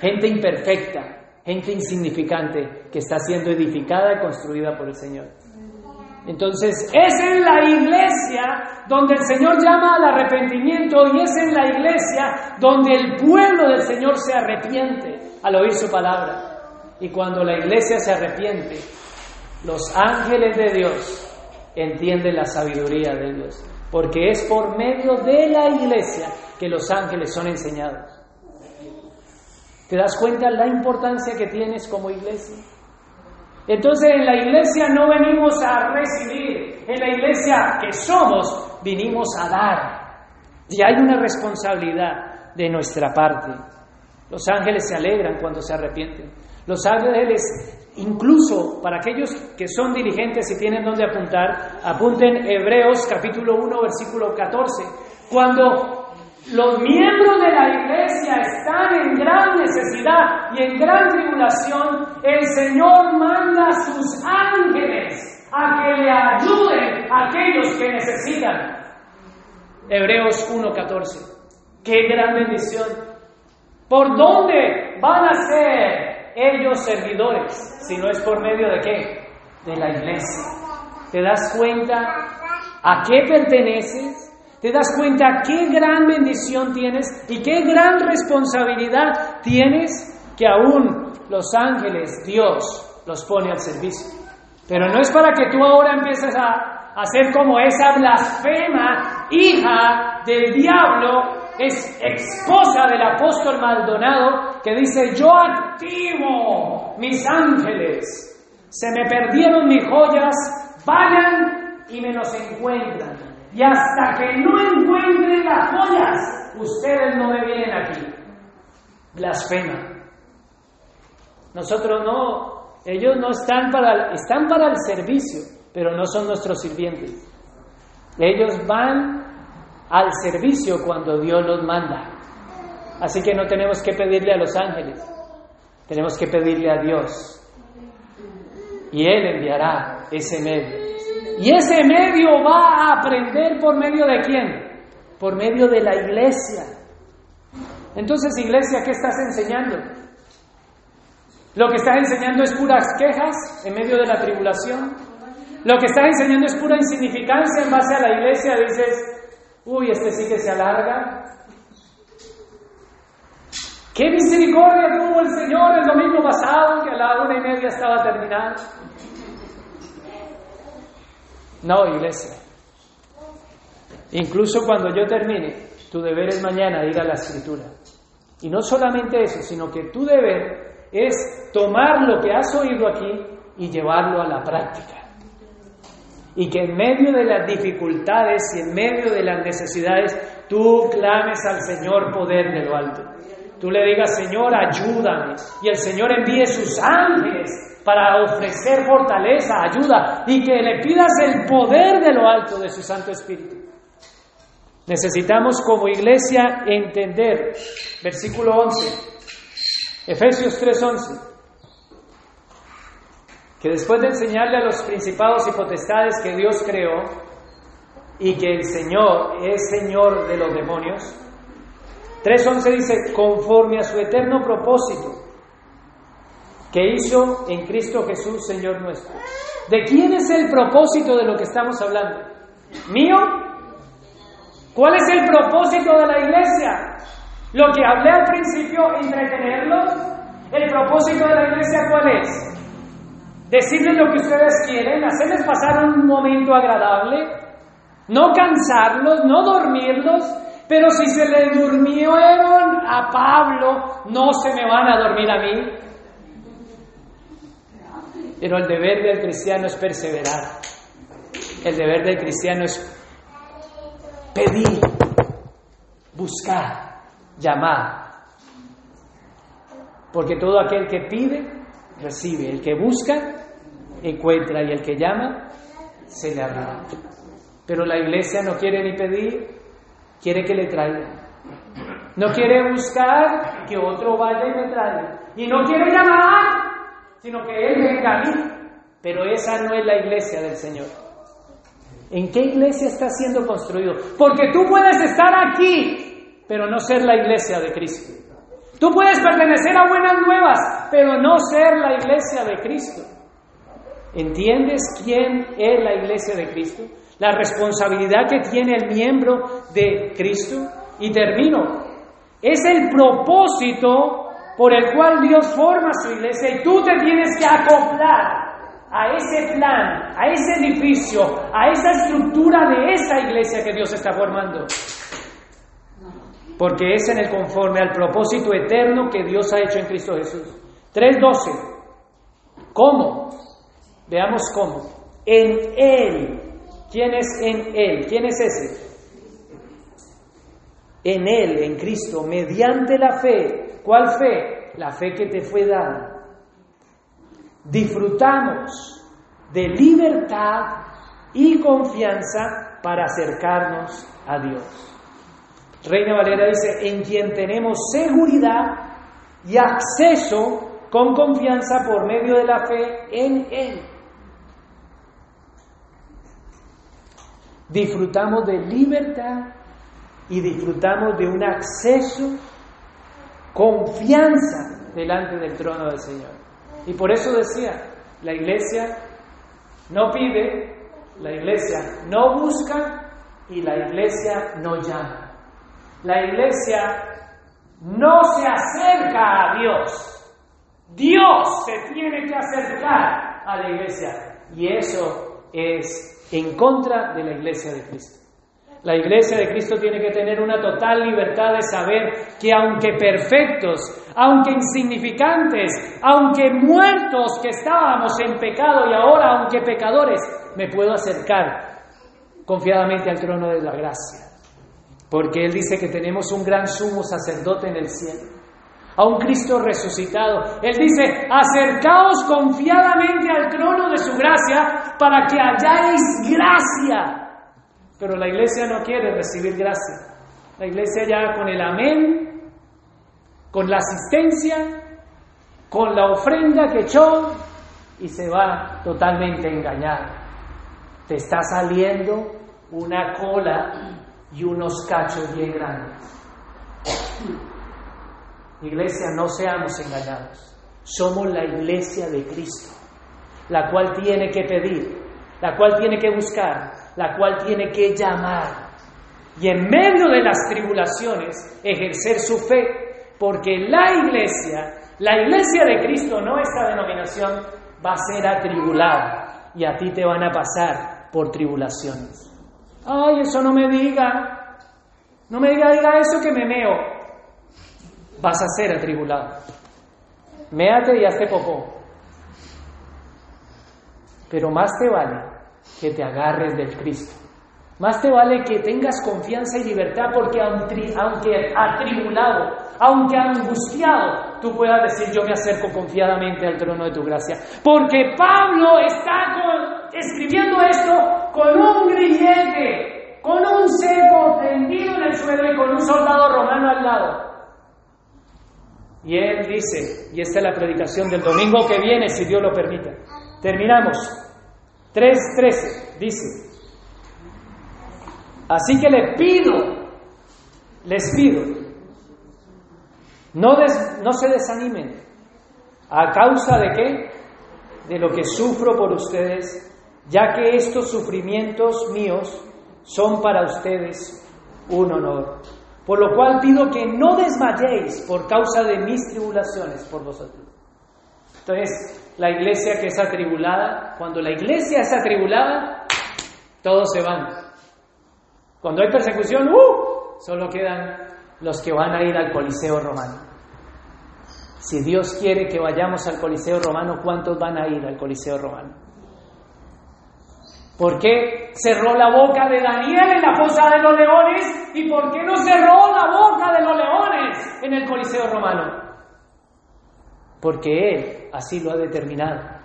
gente imperfecta, gente insignificante que está siendo edificada y construida por el Señor. Entonces, es en la iglesia donde el Señor llama al arrepentimiento y es en la iglesia donde el pueblo del Señor se arrepiente al oír su palabra. Y cuando la iglesia se arrepiente, los ángeles de Dios entienden la sabiduría de Dios porque es por medio de la iglesia que los ángeles son enseñados. ¿Te das cuenta la importancia que tienes como iglesia? Entonces en la iglesia no venimos a recibir, en la iglesia que somos vinimos a dar. Y hay una responsabilidad de nuestra parte. Los ángeles se alegran cuando se arrepienten. Los ángeles Incluso para aquellos que son diligentes y tienen donde apuntar, apunten Hebreos capítulo 1 versículo 14. Cuando los miembros de la iglesia están en gran necesidad y en gran tribulación, el Señor manda a sus ángeles a que le ayuden a aquellos que necesitan. Hebreos 1.14. Qué gran bendición. ¿Por dónde van a ser ellos servidores, si no es por medio de qué? De la iglesia. ¿Te das cuenta a qué perteneces? ¿Te das cuenta qué gran bendición tienes y qué gran responsabilidad tienes que aún los ángeles, Dios, los pone al servicio? Pero no es para que tú ahora empieces a hacer como esa blasfema hija del diablo, es esposa del apóstol Maldonado, que dice, yo activo mis ángeles, se me perdieron mis joyas, vayan y me los encuentran. Y hasta que no encuentren las joyas, ustedes no me vienen aquí. Blasfema. Nosotros no, ellos no están para, están para el servicio, pero no son nuestros sirvientes. Ellos van al servicio cuando Dios los manda. Así que no tenemos que pedirle a los ángeles, tenemos que pedirle a Dios. Y Él enviará ese medio. Y ese medio va a aprender por medio de quién? Por medio de la iglesia. Entonces, iglesia, ¿qué estás enseñando? Lo que estás enseñando es puras quejas en medio de la tribulación. Lo que estás enseñando es pura insignificancia en base a la iglesia. Dices, uy, este sí que se alarga. ¿Qué misericordia tuvo el Señor el domingo pasado, que a la una y media estaba terminado? No, iglesia. Incluso cuando yo termine, tu deber es mañana ir a la escritura. Y no solamente eso, sino que tu deber es tomar lo que has oído aquí y llevarlo a la práctica. Y que en medio de las dificultades y en medio de las necesidades, tú clames al Señor poder de lo alto. Tú le digas, Señor, ayúdame. Y el Señor envíe sus ángeles para ofrecer fortaleza, ayuda, y que le pidas el poder de lo alto de su Santo Espíritu. Necesitamos como iglesia entender, versículo 11, Efesios 3:11, que después de enseñarle a los principados y potestades que Dios creó y que el Señor es Señor de los demonios, 3.11 dice, conforme a su eterno propósito hizo en Cristo Jesús, Señor nuestro. ¿De quién es el propósito de lo que estamos hablando? ¿Mío? ¿Cuál es el propósito de la iglesia? Lo que hablé al principio, entretenerlos. ¿El propósito de la iglesia cuál es? Decirles lo que ustedes quieren, hacerles pasar un momento agradable, no cansarlos, no dormirlos, pero si se le durmieron a Pablo, no se me van a dormir a mí. Pero el deber del cristiano es perseverar. El deber del cristiano es pedir, buscar, llamar. Porque todo aquel que pide, recibe. El que busca, encuentra. Y el que llama, se le abrirá. Pero la iglesia no quiere ni pedir, quiere que le traiga. No quiere buscar que otro vaya y me traiga. Y no quiere llamar, sino que Él venga a mí. Pero esa no es la iglesia del Señor. ¿En qué iglesia está siendo construido? Porque tú puedes estar aquí, pero no ser la iglesia de Cristo. Tú puedes pertenecer a buenas nuevas, pero no ser la iglesia de Cristo. ¿Entiendes quién es la iglesia de Cristo? La responsabilidad que tiene el miembro de Cristo. Y termino. Es el propósito por el cual Dios forma su iglesia y tú te tienes que acoplar a ese plan, a ese edificio, a esa estructura de esa iglesia que Dios está formando. Porque es en el conforme al propósito eterno que Dios ha hecho en Cristo Jesús. 3.12. ¿Cómo? Veamos cómo. En Él. ¿Quién es en Él? ¿Quién es ese? En Él, en Cristo, mediante la fe. ¿Cuál fe? La fe que te fue dada disfrutamos de libertad y confianza para acercarnos a Dios. Reina Valera dice, en quien tenemos seguridad y acceso con confianza por medio de la fe en Él. Disfrutamos de libertad y disfrutamos de un acceso, confianza delante del trono del Señor. Y por eso decía, la iglesia no pide, la iglesia no busca y la iglesia no llama. La iglesia no se acerca a Dios. Dios se tiene que acercar a la iglesia. Y eso es en contra de la iglesia de Cristo. La iglesia de Cristo tiene que tener una total libertad de saber que aunque perfectos, aunque insignificantes, aunque muertos que estábamos en pecado y ahora aunque pecadores, me puedo acercar confiadamente al trono de la gracia. Porque Él dice que tenemos un gran sumo sacerdote en el cielo, a un Cristo resucitado. Él dice, acercaos confiadamente al trono de su gracia para que halláis gracia pero la iglesia no quiere recibir gracia. La iglesia ya con el amén, con la asistencia, con la ofrenda que echó y se va totalmente engañada. Te está saliendo una cola y unos cachos bien grandes. Iglesia, no seamos engañados. Somos la iglesia de Cristo, la cual tiene que pedir, la cual tiene que buscar, la cual tiene que llamar y en medio de las tribulaciones ejercer su fe, porque la iglesia, la iglesia de Cristo, no esta denominación, va a ser atribulada y a ti te van a pasar por tribulaciones. Ay, eso no me diga, no me diga, diga eso que me meo. Vas a ser atribulado. Méate y hazte popó. Pero más te vale que te agarres del Cristo. Más te vale que tengas confianza y libertad porque aunque atribulado, aunque angustiado, tú puedas decir yo me acerco confiadamente al trono de tu gracia. Porque Pablo está escribiendo esto con un grillete, con un cebo tendido en el suelo y con un soldado romano al lado. Y él dice, y esta es la predicación del domingo que viene, si Dios lo permite. Terminamos. 3.13 dice, así que le pido, les pido, no, no se desanimen. ¿A causa de qué? De lo que sufro por ustedes, ya que estos sufrimientos míos son para ustedes un honor. Por lo cual pido que no desmayéis por causa de mis tribulaciones por vosotros. Entonces, la iglesia que es atribulada, cuando la iglesia es atribulada, todos se van. Cuando hay persecución, ¡uh! solo quedan los que van a ir al Coliseo romano. Si Dios quiere que vayamos al Coliseo romano, ¿cuántos van a ir al Coliseo romano? ¿Por qué cerró la boca de Daniel en la fosa de los leones? ¿Y por qué no cerró la boca de los leones en el Coliseo romano? Porque Él así lo ha determinado.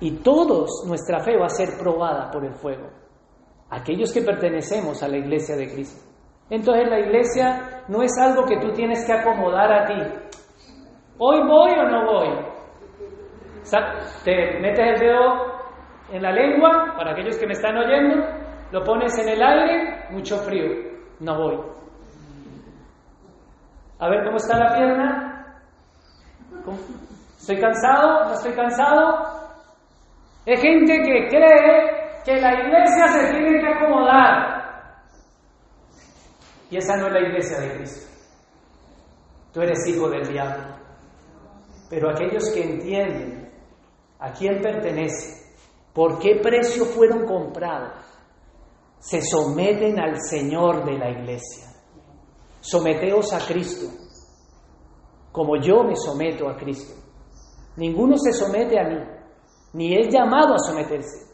Y todos nuestra fe va a ser probada por el fuego, aquellos que pertenecemos a la iglesia de Cristo. Entonces la iglesia no es algo que tú tienes que acomodar a ti. ¿Hoy voy o no voy? Te metes el dedo en la lengua, para aquellos que me están oyendo, lo pones en el aire, mucho frío, no voy. A ver cómo está la pierna, ¿Estoy cansado? ¿No estoy cansado? Hay gente que cree que la iglesia se tiene que acomodar. Y esa no es la iglesia de Cristo. Tú eres hijo del diablo. Pero aquellos que entienden a quién pertenece, por qué precio fueron comprados, se someten al Señor de la iglesia. Someteos a Cristo como yo me someto a Cristo. Ninguno se somete a mí, ni es llamado a someterse.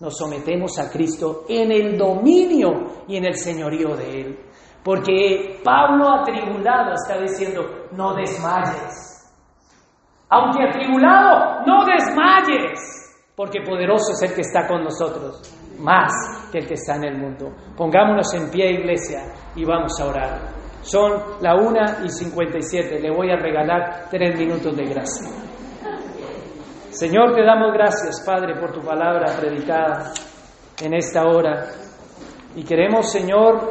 Nos sometemos a Cristo en el dominio y en el señorío de Él. Porque Pablo atribulado está diciendo, no desmayes. Aunque atribulado, no desmayes. Porque poderoso es el que está con nosotros, más que el que está en el mundo. Pongámonos en pie, iglesia, y vamos a orar. Son la una y 57. Le voy a regalar tres minutos de gracia. Señor, te damos gracias, Padre, por tu palabra predicada en esta hora. Y queremos, Señor,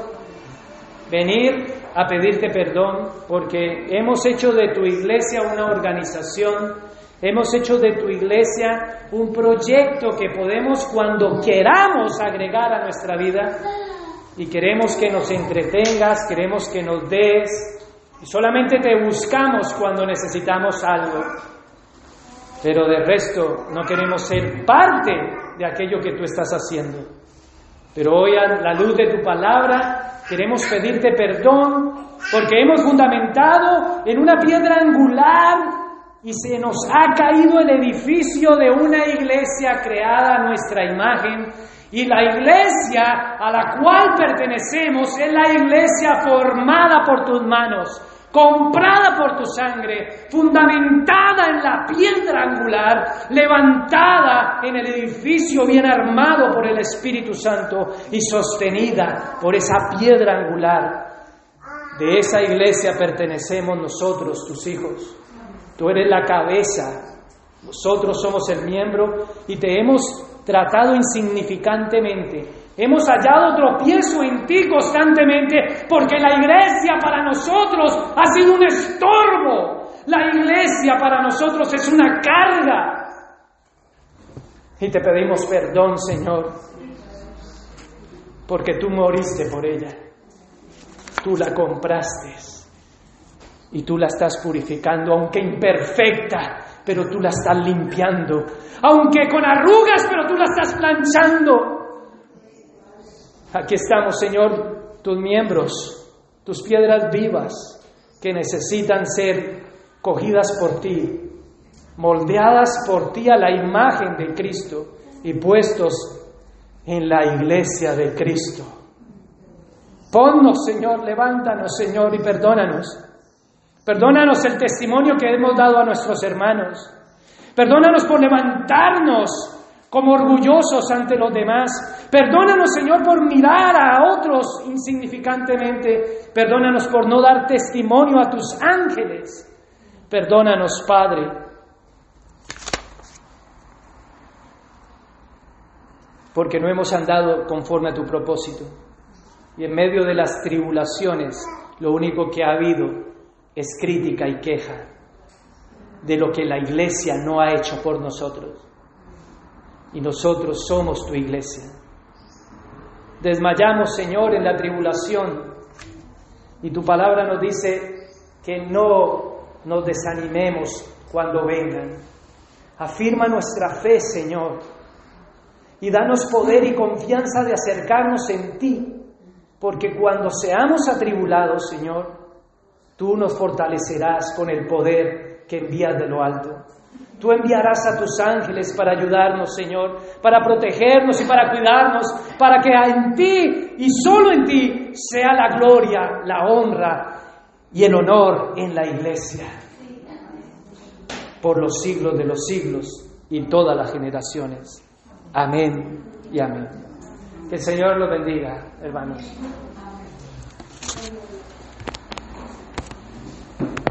venir a pedirte perdón porque hemos hecho de tu iglesia una organización, hemos hecho de tu iglesia un proyecto que podemos cuando queramos agregar a nuestra vida y queremos que nos entretengas, queremos que nos des y solamente te buscamos cuando necesitamos algo. Pero de resto no queremos ser parte de aquello que tú estás haciendo. Pero hoy a la luz de tu palabra queremos pedirte perdón porque hemos fundamentado en una piedra angular y se nos ha caído el edificio de una iglesia creada a nuestra imagen. Y la iglesia a la cual pertenecemos es la iglesia formada por tus manos, comprada por tu sangre, fundamentada en la piedra angular, levantada en el edificio bien armado por el Espíritu Santo y sostenida por esa piedra angular. De esa iglesia pertenecemos nosotros, tus hijos. Tú eres la cabeza, nosotros somos el miembro y te hemos tratado insignificantemente Hemos hallado tropiezo en ti constantemente porque la iglesia para nosotros ha sido un estorbo. La iglesia para nosotros es una carga. Y te pedimos perdón, Señor, porque tú moriste por ella. Tú la compraste y tú la estás purificando, aunque imperfecta, pero tú la estás limpiando. Aunque con arrugas, pero tú la estás planchando. Aquí estamos, Señor, tus miembros, tus piedras vivas que necesitan ser cogidas por ti, moldeadas por ti a la imagen de Cristo y puestos en la iglesia de Cristo. Ponnos, Señor, levántanos, Señor, y perdónanos. Perdónanos el testimonio que hemos dado a nuestros hermanos. Perdónanos por levantarnos como orgullosos ante los demás. Perdónanos, Señor, por mirar a otros insignificantemente. Perdónanos por no dar testimonio a tus ángeles. Perdónanos, Padre. Porque no hemos andado conforme a tu propósito. Y en medio de las tribulaciones, lo único que ha habido es crítica y queja de lo que la iglesia no ha hecho por nosotros y nosotros somos tu iglesia. Desmayamos, Señor, en la tribulación y tu palabra nos dice que no nos desanimemos cuando vengan. Afirma nuestra fe, Señor, y danos poder y confianza de acercarnos en ti, porque cuando seamos atribulados, Señor, tú nos fortalecerás con el poder que envías de lo alto. Tú enviarás a tus ángeles para ayudarnos, Señor, para protegernos y para cuidarnos, para que en ti y solo en ti sea la gloria, la honra y el honor en la iglesia por los siglos de los siglos y todas las generaciones. Amén y amén. Que el Señor lo bendiga, hermanos.